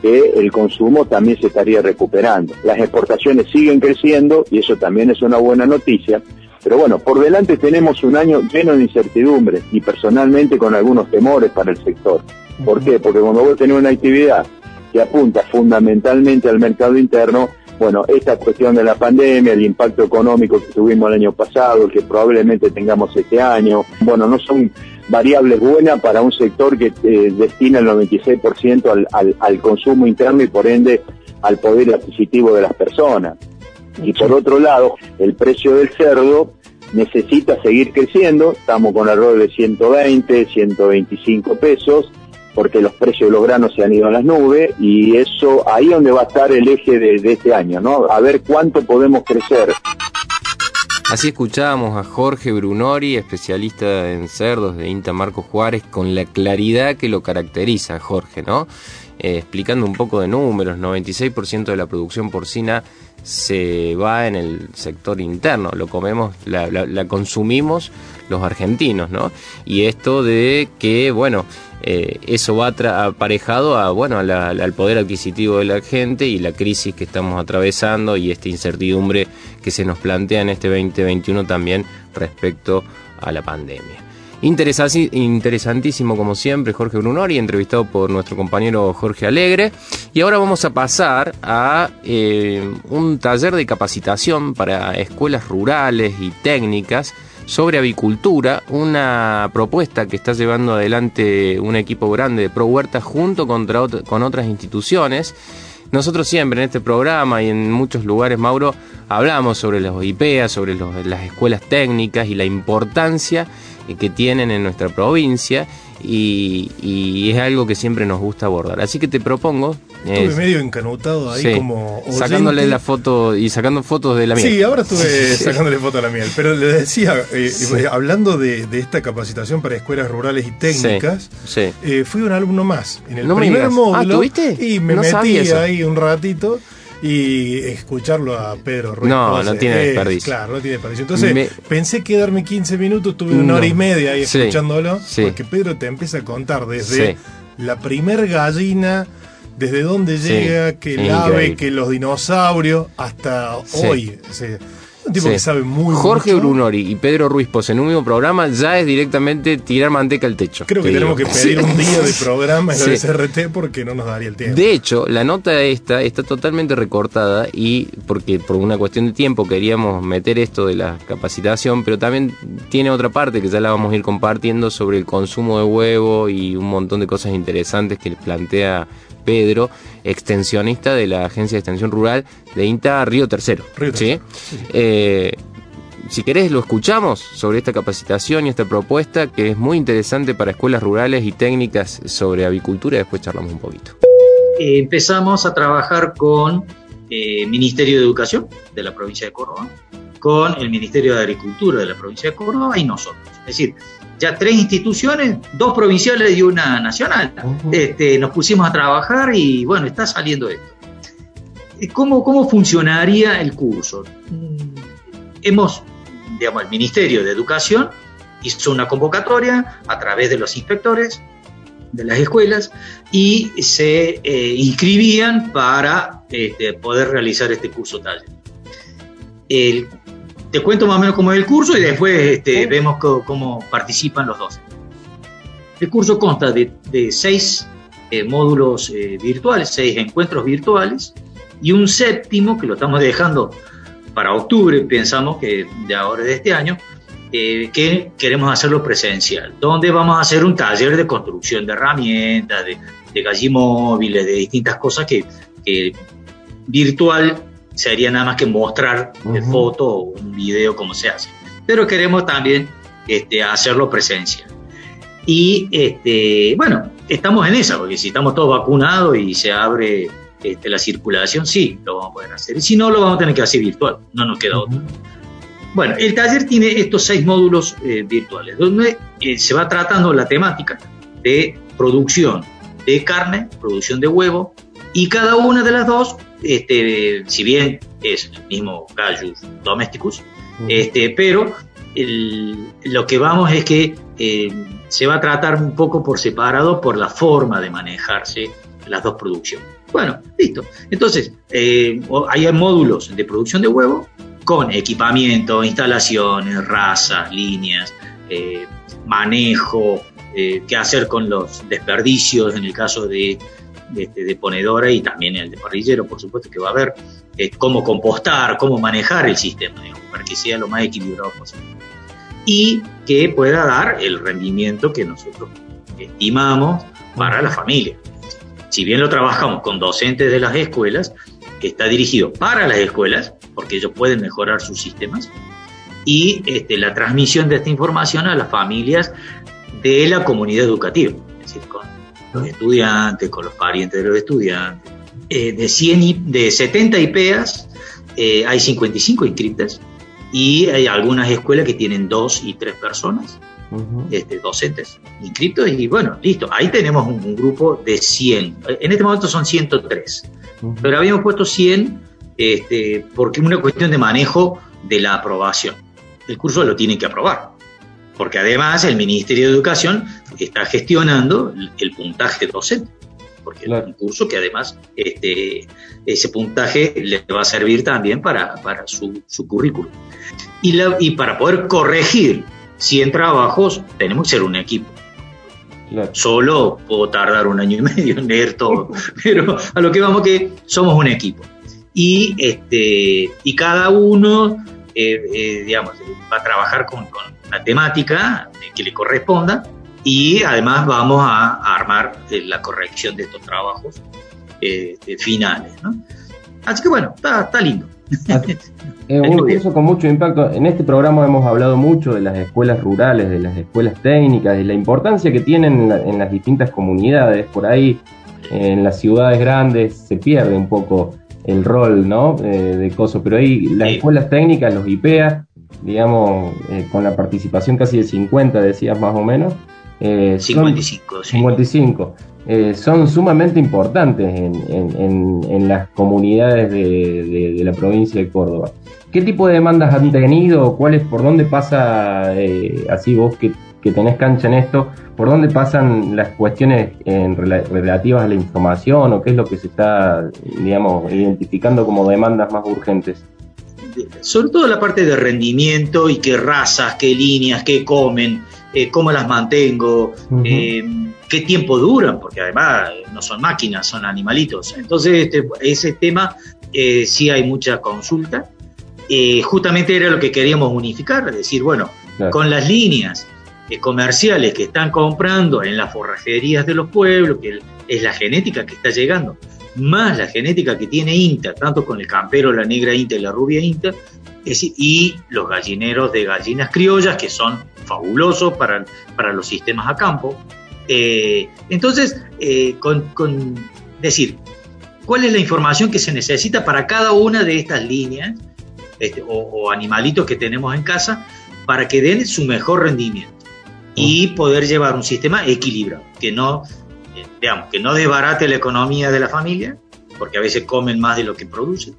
que el consumo también se estaría recuperando. Las exportaciones siguen creciendo y eso también es una buena noticia. Pero bueno, por delante tenemos un año lleno de incertidumbre y personalmente con algunos temores para el sector. ¿Por qué? Porque cuando vos tenés una actividad que apunta fundamentalmente al mercado interno, bueno, esta cuestión de la pandemia, el impacto económico que tuvimos el año pasado, el que probablemente tengamos este año, bueno, no son variables buenas para un sector que eh, destina el 96% al, al, al consumo interno y por ende al poder adquisitivo de las personas. Y por otro lado, el precio del cerdo necesita seguir creciendo, estamos con alrededor de 120, 125 pesos, porque los precios de los granos se han ido a las nubes y eso ahí donde va a estar el eje de, de este año, ¿no? A ver cuánto podemos crecer. Así escuchábamos a Jorge Brunori, especialista en cerdos de INTA Marco Juárez, con la claridad que lo caracteriza, Jorge, ¿no? Eh, explicando un poco de números, 96% de la producción porcina se va en el sector interno, lo comemos, la, la, la consumimos los argentinos, ¿no? Y esto de que, bueno, eh, eso va aparejado a, bueno, al poder adquisitivo de la gente y la crisis que estamos atravesando y esta incertidumbre que se nos plantea en este 2021 también respecto a la pandemia. Interesantísimo como siempre Jorge Brunori, entrevistado por nuestro compañero Jorge Alegre. Y ahora vamos a pasar a eh, un taller de capacitación para escuelas rurales y técnicas sobre avicultura, una propuesta que está llevando adelante un equipo grande de Pro Huerta junto contra con otras instituciones. Nosotros siempre en este programa y en muchos lugares, Mauro, hablamos sobre los IPEA, sobre las escuelas técnicas y la importancia que tienen en nuestra provincia y, y, es algo que siempre nos gusta abordar. Así que te propongo. Estuve es, medio encanutado ahí sí, como. Oyente. Sacándole la foto y sacando fotos de la miel. Sí, ahora estuve sacándole foto a la miel. Pero le decía, eh, sí. hablando de, de, esta capacitación para escuelas rurales y técnicas, sí, eh, fui un alumno más. En el no primer módulo. Ah, ¿tuviste? Y me no metí ahí un ratito y escucharlo a Pedro Ruiz. No, no tiene desperdicio. Claro, no tiene desperdicio. Entonces me... pensé quedarme 15 minutos, tuve una no. hora y media ahí sí, escuchándolo, sí. porque Pedro te empieza a contar desde la primer gallina, desde dónde llega, que el ave, que los dinosaurios, hasta hoy. O sea, un tipo sí. que sabe muy Jorge mucho. Brunori y Pedro Ruiz Pos en un mismo programa ya es directamente tirar manteca al techo. Creo que tenemos que pedir un día de programa en sí. SRT porque no nos daría el tiempo. De hecho, la nota esta está totalmente recortada y porque por una cuestión de tiempo queríamos meter esto de la capacitación, pero también tiene otra parte que ya la vamos a ir compartiendo sobre el consumo de huevo y un montón de cosas interesantes que plantea Pedro, extensionista de la Agencia de Extensión Rural de INTA Río Tercero. Río ¿sí? Eh, si querés lo escuchamos sobre esta capacitación y esta propuesta que es muy interesante para escuelas rurales y técnicas sobre avicultura y después charlamos un poquito. Eh, empezamos a trabajar con el Ministerio de Educación de la provincia de Córdoba, con el Ministerio de Agricultura de la provincia de Córdoba y nosotros. Es decir, ya tres instituciones, dos provinciales y una nacional. este, nos pusimos a trabajar y bueno, está saliendo esto. Eh, ¿Cómo, cómo funcionaría el curso? Mm, Hemos, digamos, el Ministerio de Educación hizo una convocatoria a través de los inspectores de las escuelas y se eh, inscribían para este, poder realizar este curso taller. El- te cuento más o menos cómo es el curso y después este, vemos co- cómo participan los dos. El curso consta de, de seis eh, módulos eh, virtuales, seis encuentros virtuales y un séptimo que lo estamos dejando para octubre, pensamos que de ahora de este año, eh, que queremos hacerlo presencial, donde vamos a hacer un taller de construcción de herramientas, de, de gallimóviles, de distintas cosas que, que virtual sería nada más que mostrar de foto o un video como se hace. Pero queremos también este, hacerlo presencial. Y este, bueno, estamos en esa, porque si estamos todos vacunados y se abre este, la circulación, sí, lo vamos a poder hacer. Y si no, lo vamos a tener que hacer virtual, no nos queda otro. Bueno, el taller tiene estos seis módulos eh, virtuales, donde eh, se va tratando la temática de producción de carne, producción de huevo, y cada una de las dos, este, si bien es el mismo Gallus domesticus, este, pero el- lo que vamos es que eh, se va a tratar un poco por separado por la forma de manejarse las dos producciones. Bueno, listo. Entonces, eh, hay módulos de producción de huevo con equipamiento, instalaciones, razas, líneas, eh, manejo, eh, qué hacer con los desperdicios en el caso de, este, de ponedora y también el de parrillero, por supuesto que va a haber, eh, cómo compostar, cómo manejar el sistema, digamos, para que sea lo más equilibrado posible. Y que pueda dar el rendimiento que nosotros estimamos para la familia. Si bien lo trabajamos con docentes de las escuelas, está dirigido para las escuelas, porque ellos pueden mejorar sus sistemas, y este, la transmisión de esta información a las familias de la comunidad educativa, es decir, con los estudiantes, con los parientes de los estudiantes. Eh, de, 100 I- de 70 IPEAs eh, hay 55 inscritas y hay algunas escuelas que tienen dos y tres personas, este, docentes inscritos y bueno, listo, ahí tenemos un, un grupo de 100. En este momento son 103, pero habíamos puesto 100 este, porque es una cuestión de manejo de la aprobación. El curso lo tienen que aprobar, porque además el Ministerio de Educación está gestionando el, puntaje docente, porque es un curso que además este, ese puntaje le va a servir también para, para su, su currículum. Y, la- y para poder corregir 100 trabajos tenemos que ser un equipo. Solo puedo tardar un año y medio en leer todo, pero a lo que vamos que somos un equipo. Y, este, y cada uno, eh, eh, digamos, va a trabajar con, con la temática que le corresponda y además vamos a, a armar eh, la corrección de estos trabajos eh, eh, finales. ¿no? Así que bueno, está, está lindo. Eh, un curso con mucho impacto. En este programa hemos hablado mucho de las escuelas rurales, de las escuelas técnicas, de la importancia que tienen en, la- en las distintas comunidades. Por ahí, eh, en las ciudades grandes, se pierde un poco el rol ¿no? Eh, de coso. Pero ahí las escuelas técnicas, los IPEA, digamos, eh, con la participación casi de 50, decías más o menos. eh, son- 55, sí. 55. eh, son sumamente importantes en, en- en- en las comunidades de, de- de la provincia de Córdoba. ¿Qué tipo de demandas han tenido? ¿Cuáles, por dónde pasa, eh, así vos que, que tenés cancha en esto, por dónde pasan las cuestiones en rela- relativas a la información o qué es lo que se está, digamos, identificando como demandas más urgentes? sobre todo la parte de rendimiento y qué razas, qué líneas, qué comen, eh, cómo las mantengo, eh, qué tiempo duran, porque además no son máquinas, son animalitos. Entonces, este, ese tema eh, sí hay mucha consulta. Justamente era lo que queríamos unificar, decir, bueno, Claro. con las líneas comerciales que están comprando en las forrajerías de los pueblos, que es la genética que está llegando, más la genética que tiene INTA, tanto con el campero, la negra INTA y la rubia INTA, y los gallineros de gallinas criollas, que son fabulosos para, para los sistemas a campo. Eh, entonces, eh, con, decir, ¿cuál es la información que se necesita para cada una de estas líneas este, o animalitos que tenemos en casa para que den su mejor rendimiento? Y poder llevar un sistema equilibrado, que no, eh, digamos, que no desbarate la economía de la familia, porque a veces comen más de lo que producen,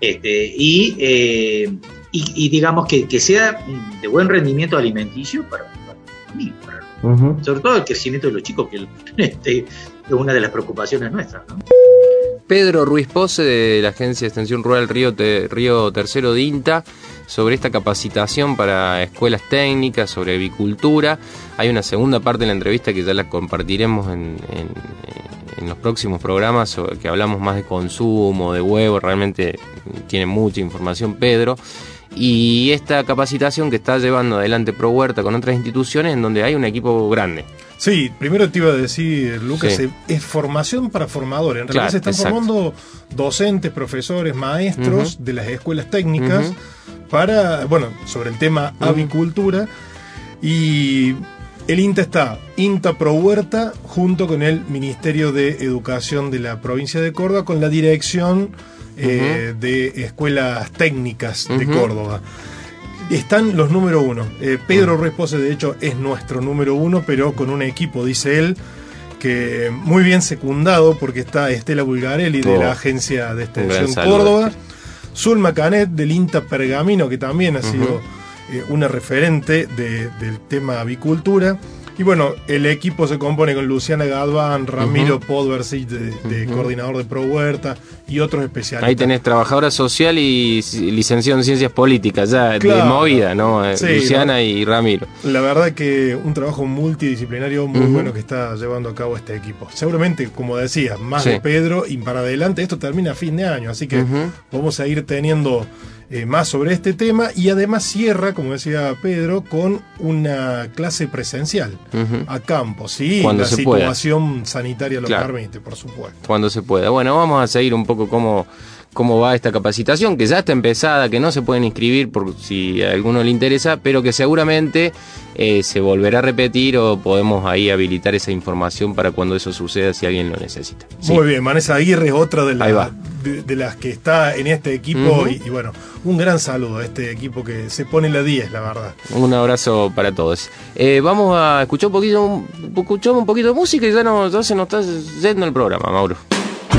este, y, eh, y, digamos que, que, sea de buen rendimiento alimenticio para, para, sobre todo el crecimiento de los chicos, que este, es una de las preocupaciones nuestras. Pedro Ruiz Pose de la Agencia de Extensión Rural Río, Río Tercero de INTA sobre esta capacitación para escuelas técnicas, sobre avicultura. Hay una segunda parte de la entrevista que ya la compartiremos en, los próximos programas, que hablamos más de consumo, de huevo, realmente tiene mucha información Pedro. Y esta capacitación que está llevando adelante Pro Huerta con otras instituciones en donde hay un equipo grande. Sí, primero te iba a decir, Lucas, es formación para formadores. En realidad se están formando docentes, profesores, maestros de las escuelas técnicas para, bueno, sobre el tema avicultura. Y el INTA está, INTA Pro Huerta, junto con el Ministerio de Educación de la provincia de Córdoba, con la dirección eh, de escuelas técnicas de Córdoba están los número uno. Eh, Pedro Ruiz Pose, de hecho, es nuestro número uno, pero con un equipo, dice él, que muy bien secundado, porque está Estela Bulgarelli de la oh, Agencia de Extensión Córdoba, Zulma Canet del INTA Pergamino, que también ha sido eh, una referente del tema avicultura. Y bueno, el equipo se compone con Luciana Gadvan, Ramiro uh de, coordinador de Pro Huerta y otros especialistas. Ahí tenés trabajadora social y licenciado en ciencias políticas, ya de movida, ¿no? Eh, Luciana y Ramiro. La verdad que un trabajo multidisciplinario muy bueno que está llevando a cabo este equipo. Seguramente, como decía, más de Pedro y para adelante, esto termina a fin de año, así que vamos a ir teniendo eh, más sobre este tema y además cierra, como decía Pedro, con una clase presencial a campo, ¿sí? Cuando la situación sanitaria lo permite, por supuesto. Cuando se pueda. Bueno, vamos a seguir un poco cómo cómo va esta capacitación, que ya está empezada, que no se pueden inscribir por si a alguno le interesa, pero que seguramente eh, se volverá a repetir o podemos ahí habilitar esa información para cuando eso suceda si alguien lo necesita. Muy bien, Vanessa Aguirre es otra de, de, las que está en este equipo y, bueno, un gran saludo a este equipo que se pone la 10, la verdad. Un abrazo para todos. Eh, vamos a escuchar un poquito, un, un poquito de música y ya, no, ya se nos está yendo el programa, Mauro.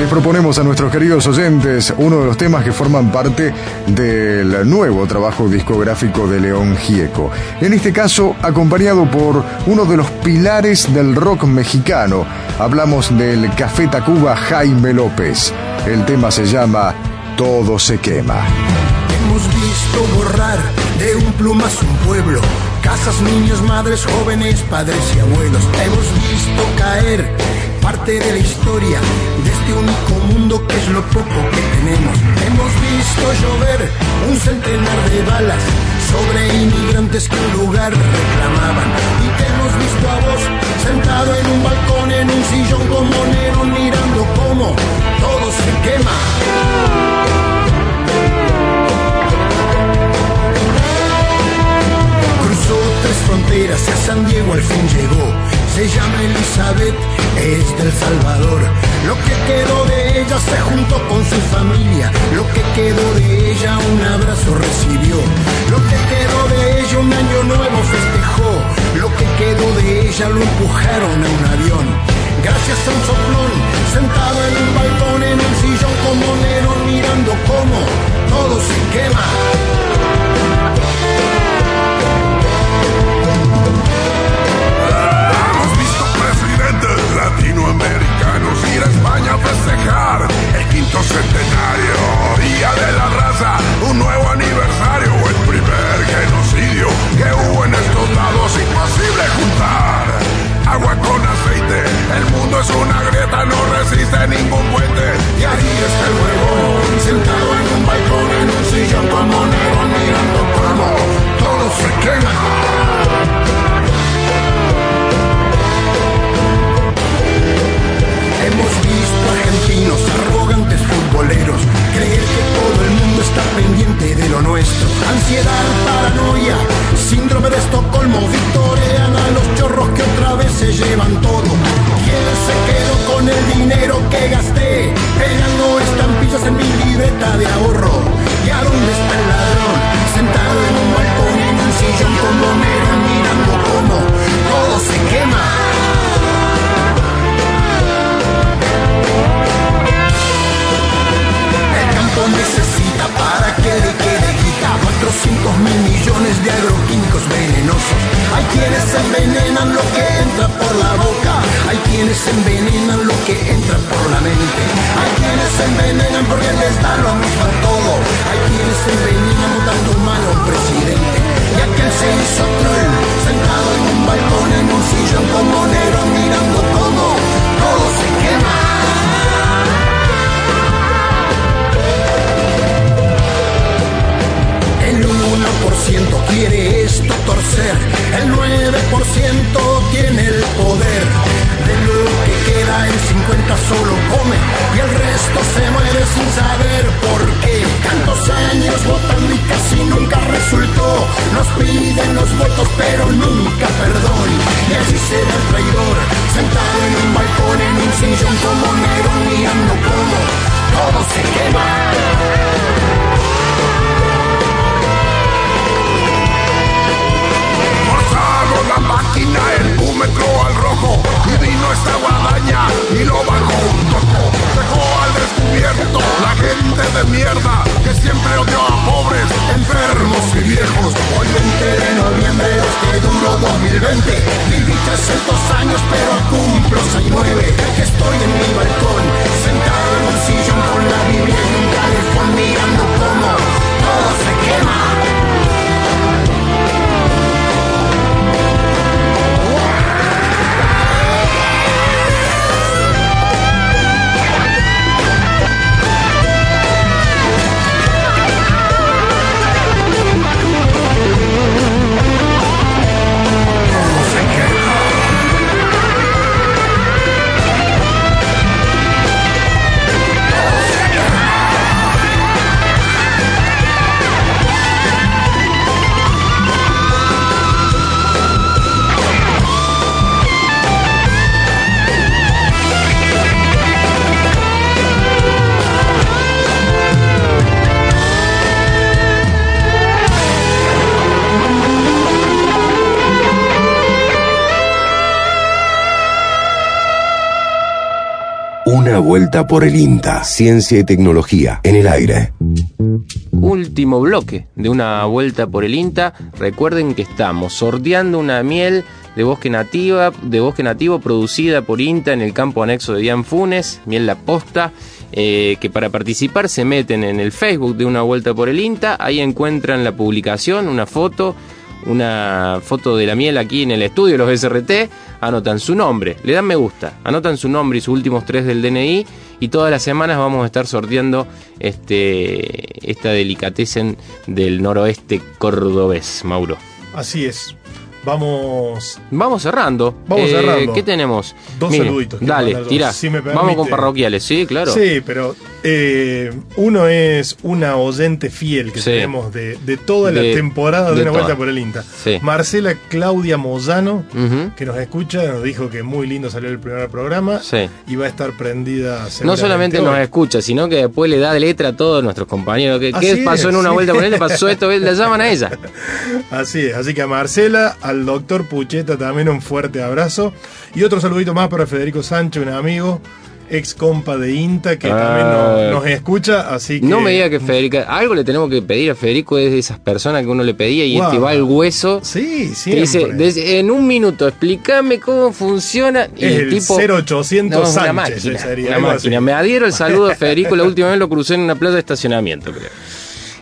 Les proponemos a nuestros queridos oyentes uno de los temas que forman parte del nuevo trabajo discográfico de León Gieco. En este caso, acompañado por uno de los pilares del rock mexicano. Hablamos del Café Tacuba Jaime López. El tema se llama Todo se quema. Hemos visto borrar de un plumazo un pueblo. Casas, niños, madres, jóvenes, padres y abuelos. Hemos visto caer parte de la historia de este único mundo que es lo poco que tenemos. Hemos visto llover un centenar de balas sobre inmigrantes que un lugar reclamaban y que hemos visto a vos sentado en un balcón, en un sillón como Nero mirando cómo todo se quema. Cruzó tres fronteras a San Diego al fin llegó. Se llama Elizabeth es del Salvador. Lo que quedó de ella se juntó con su familia. Lo que quedó de ella un abrazo recibió. Lo que quedó de ella un año nuevo festejó. Lo que quedó de ella lo empujaron a un avión. Gracias a un soplón, sentado en un balcón, en un sillón como Nerón, mirando cómo todo se quema. latinoamericanos ir a España a festejar el quinto centenario, Día de la Raza, un nuevo aniversario, el primer genocidio que hubo en estos lados, imposible juntar. Agua con aceite, el mundo es una grieta, no resiste ningún puente. Y ahí está el huevón, sentado en un balcón, en un sillón como negro, mirando cómo todo se quema. Hemos visto argentinos arrogantes futboleros creer que todo el mundo está pendiente de lo nuestro. Ansiedad, paranoia, síndrome de Estocolmo, victorean a los chorros que otra vez se llevan todo. ¿Quién se quedó con el dinero que gasté? Pegando estampillas en mi libreta de ahorro. Y a Por el INTA. Ciencia y tecnología en el aire. Último bloque de una vuelta por el INTA. Recuerden que estamos sorteando una miel de bosque nativa, de bosque nativo producida por INTA en el campo anexo de Dian Funes, miel la posta. eh, que para participar se meten en el Facebook de una vuelta por el INTA, ahí encuentran la publicación, una foto, una foto de la miel aquí en el estudio, los SRT, anotan su nombre, le dan me gusta, anotan su nombre y sus últimos tres del DNI y todas las semanas vamos a estar sorteando este, esta delicatessen del noroeste cordobés, Mauro. Así es. Vamos. Vamos cerrando. Vamos Eh, cerrando. ¿Qué tenemos? Dos saluditos. Dale, si me Vamos con parroquiales, sí, claro. Sí, pero eh, uno es una oyente fiel que Sí. tenemos de, de toda la De- temporada de, de una toda. vuelta por el INTA. Sí. Marcela Claudia Moyano, que nos escucha, nos dijo que muy lindo salió el primer programa Sí. y va a estar prendida No solamente hoy. nos escucha, sino que después le da letra a todos nuestros compañeros. ¿Qué, pasó es, en una vuelta por él? Pasó esto, la llaman a ella. Así es, así que a Marcela, al doctor Pucheta también un fuerte abrazo. Y otro saludito más para Federico Sánchez, un amigo, ex compa de INTA, que Ah. también nos, nos escucha, así que... No me diga que Federica. Algo le tenemos que pedir a Federico, es de esas personas que uno le pedía y Guau. este va al hueso. Sí, siempre. dice, "Des- en un minuto, explícame cómo funciona. Y Es el, tipo. 0800 No, es una Sánchez, máquina. sería una máquina. Me adhiero el saludo a Federico. La última vez lo crucé en una plaza de estacionamiento, creo.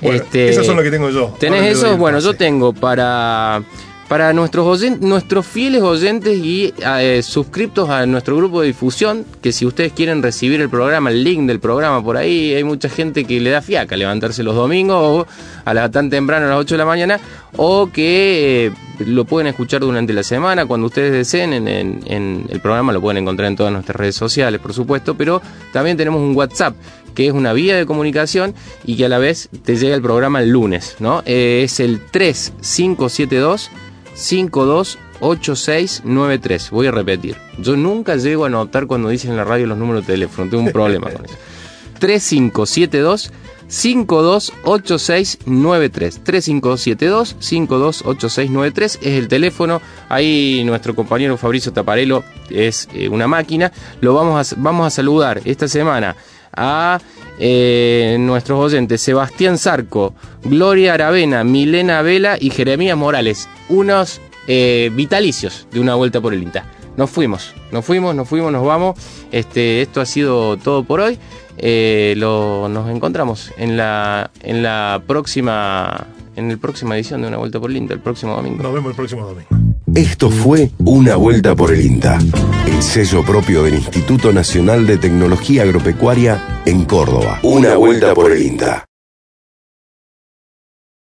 Bueno, esos son los que tengo yo. ¿Tenés le doy eso? el Bueno, yo tengo para. Para nuestros, nuestros fieles oyentes y eh, suscriptos a nuestro grupo de difusión, que si ustedes quieren recibir el programa, el link del programa por ahí, hay mucha gente que le da fiaca levantarse los domingos o a la tan temprano a las 8 de la mañana, o que eh, lo pueden escuchar durante la semana cuando ustedes deseen. En, en- en el programa lo pueden encontrar en todas nuestras redes sociales, por supuesto, pero también tenemos un WhatsApp que es una vía de comunicación y que a la vez te llega el programa el lunes, ¿no? Eh, es el 3572 528693. Voy a repetir. Yo nunca llego a anotar cuando dicen en la radio los números de teléfono. Tengo un problema con eso. 3572 528693 3572 528693 es el teléfono ahí nuestro compañero Fabricio Taparelo es eh, una máquina lo vamos a, vamos a saludar esta semana a eh, nuestros oyentes Sebastián Zarco, Gloria Aravena, Milena Vela y Jeremías Morales. Unos eh, vitalicios de una vuelta por el INTA. Nos fuimos, nos fuimos, nos fuimos, nos vamos. Este, esto ha sido todo por hoy. Eh, lo, nos encontramos en la, en la próxima en la próxima edición de Una Vuelta por el INTA, el próximo domingo. Nos vemos el próximo domingo. Esto fue Una Vuelta por el INTA, el sello propio del Instituto Nacional de Tecnología Agropecuaria en Córdoba. Una Vuelta por el INTA.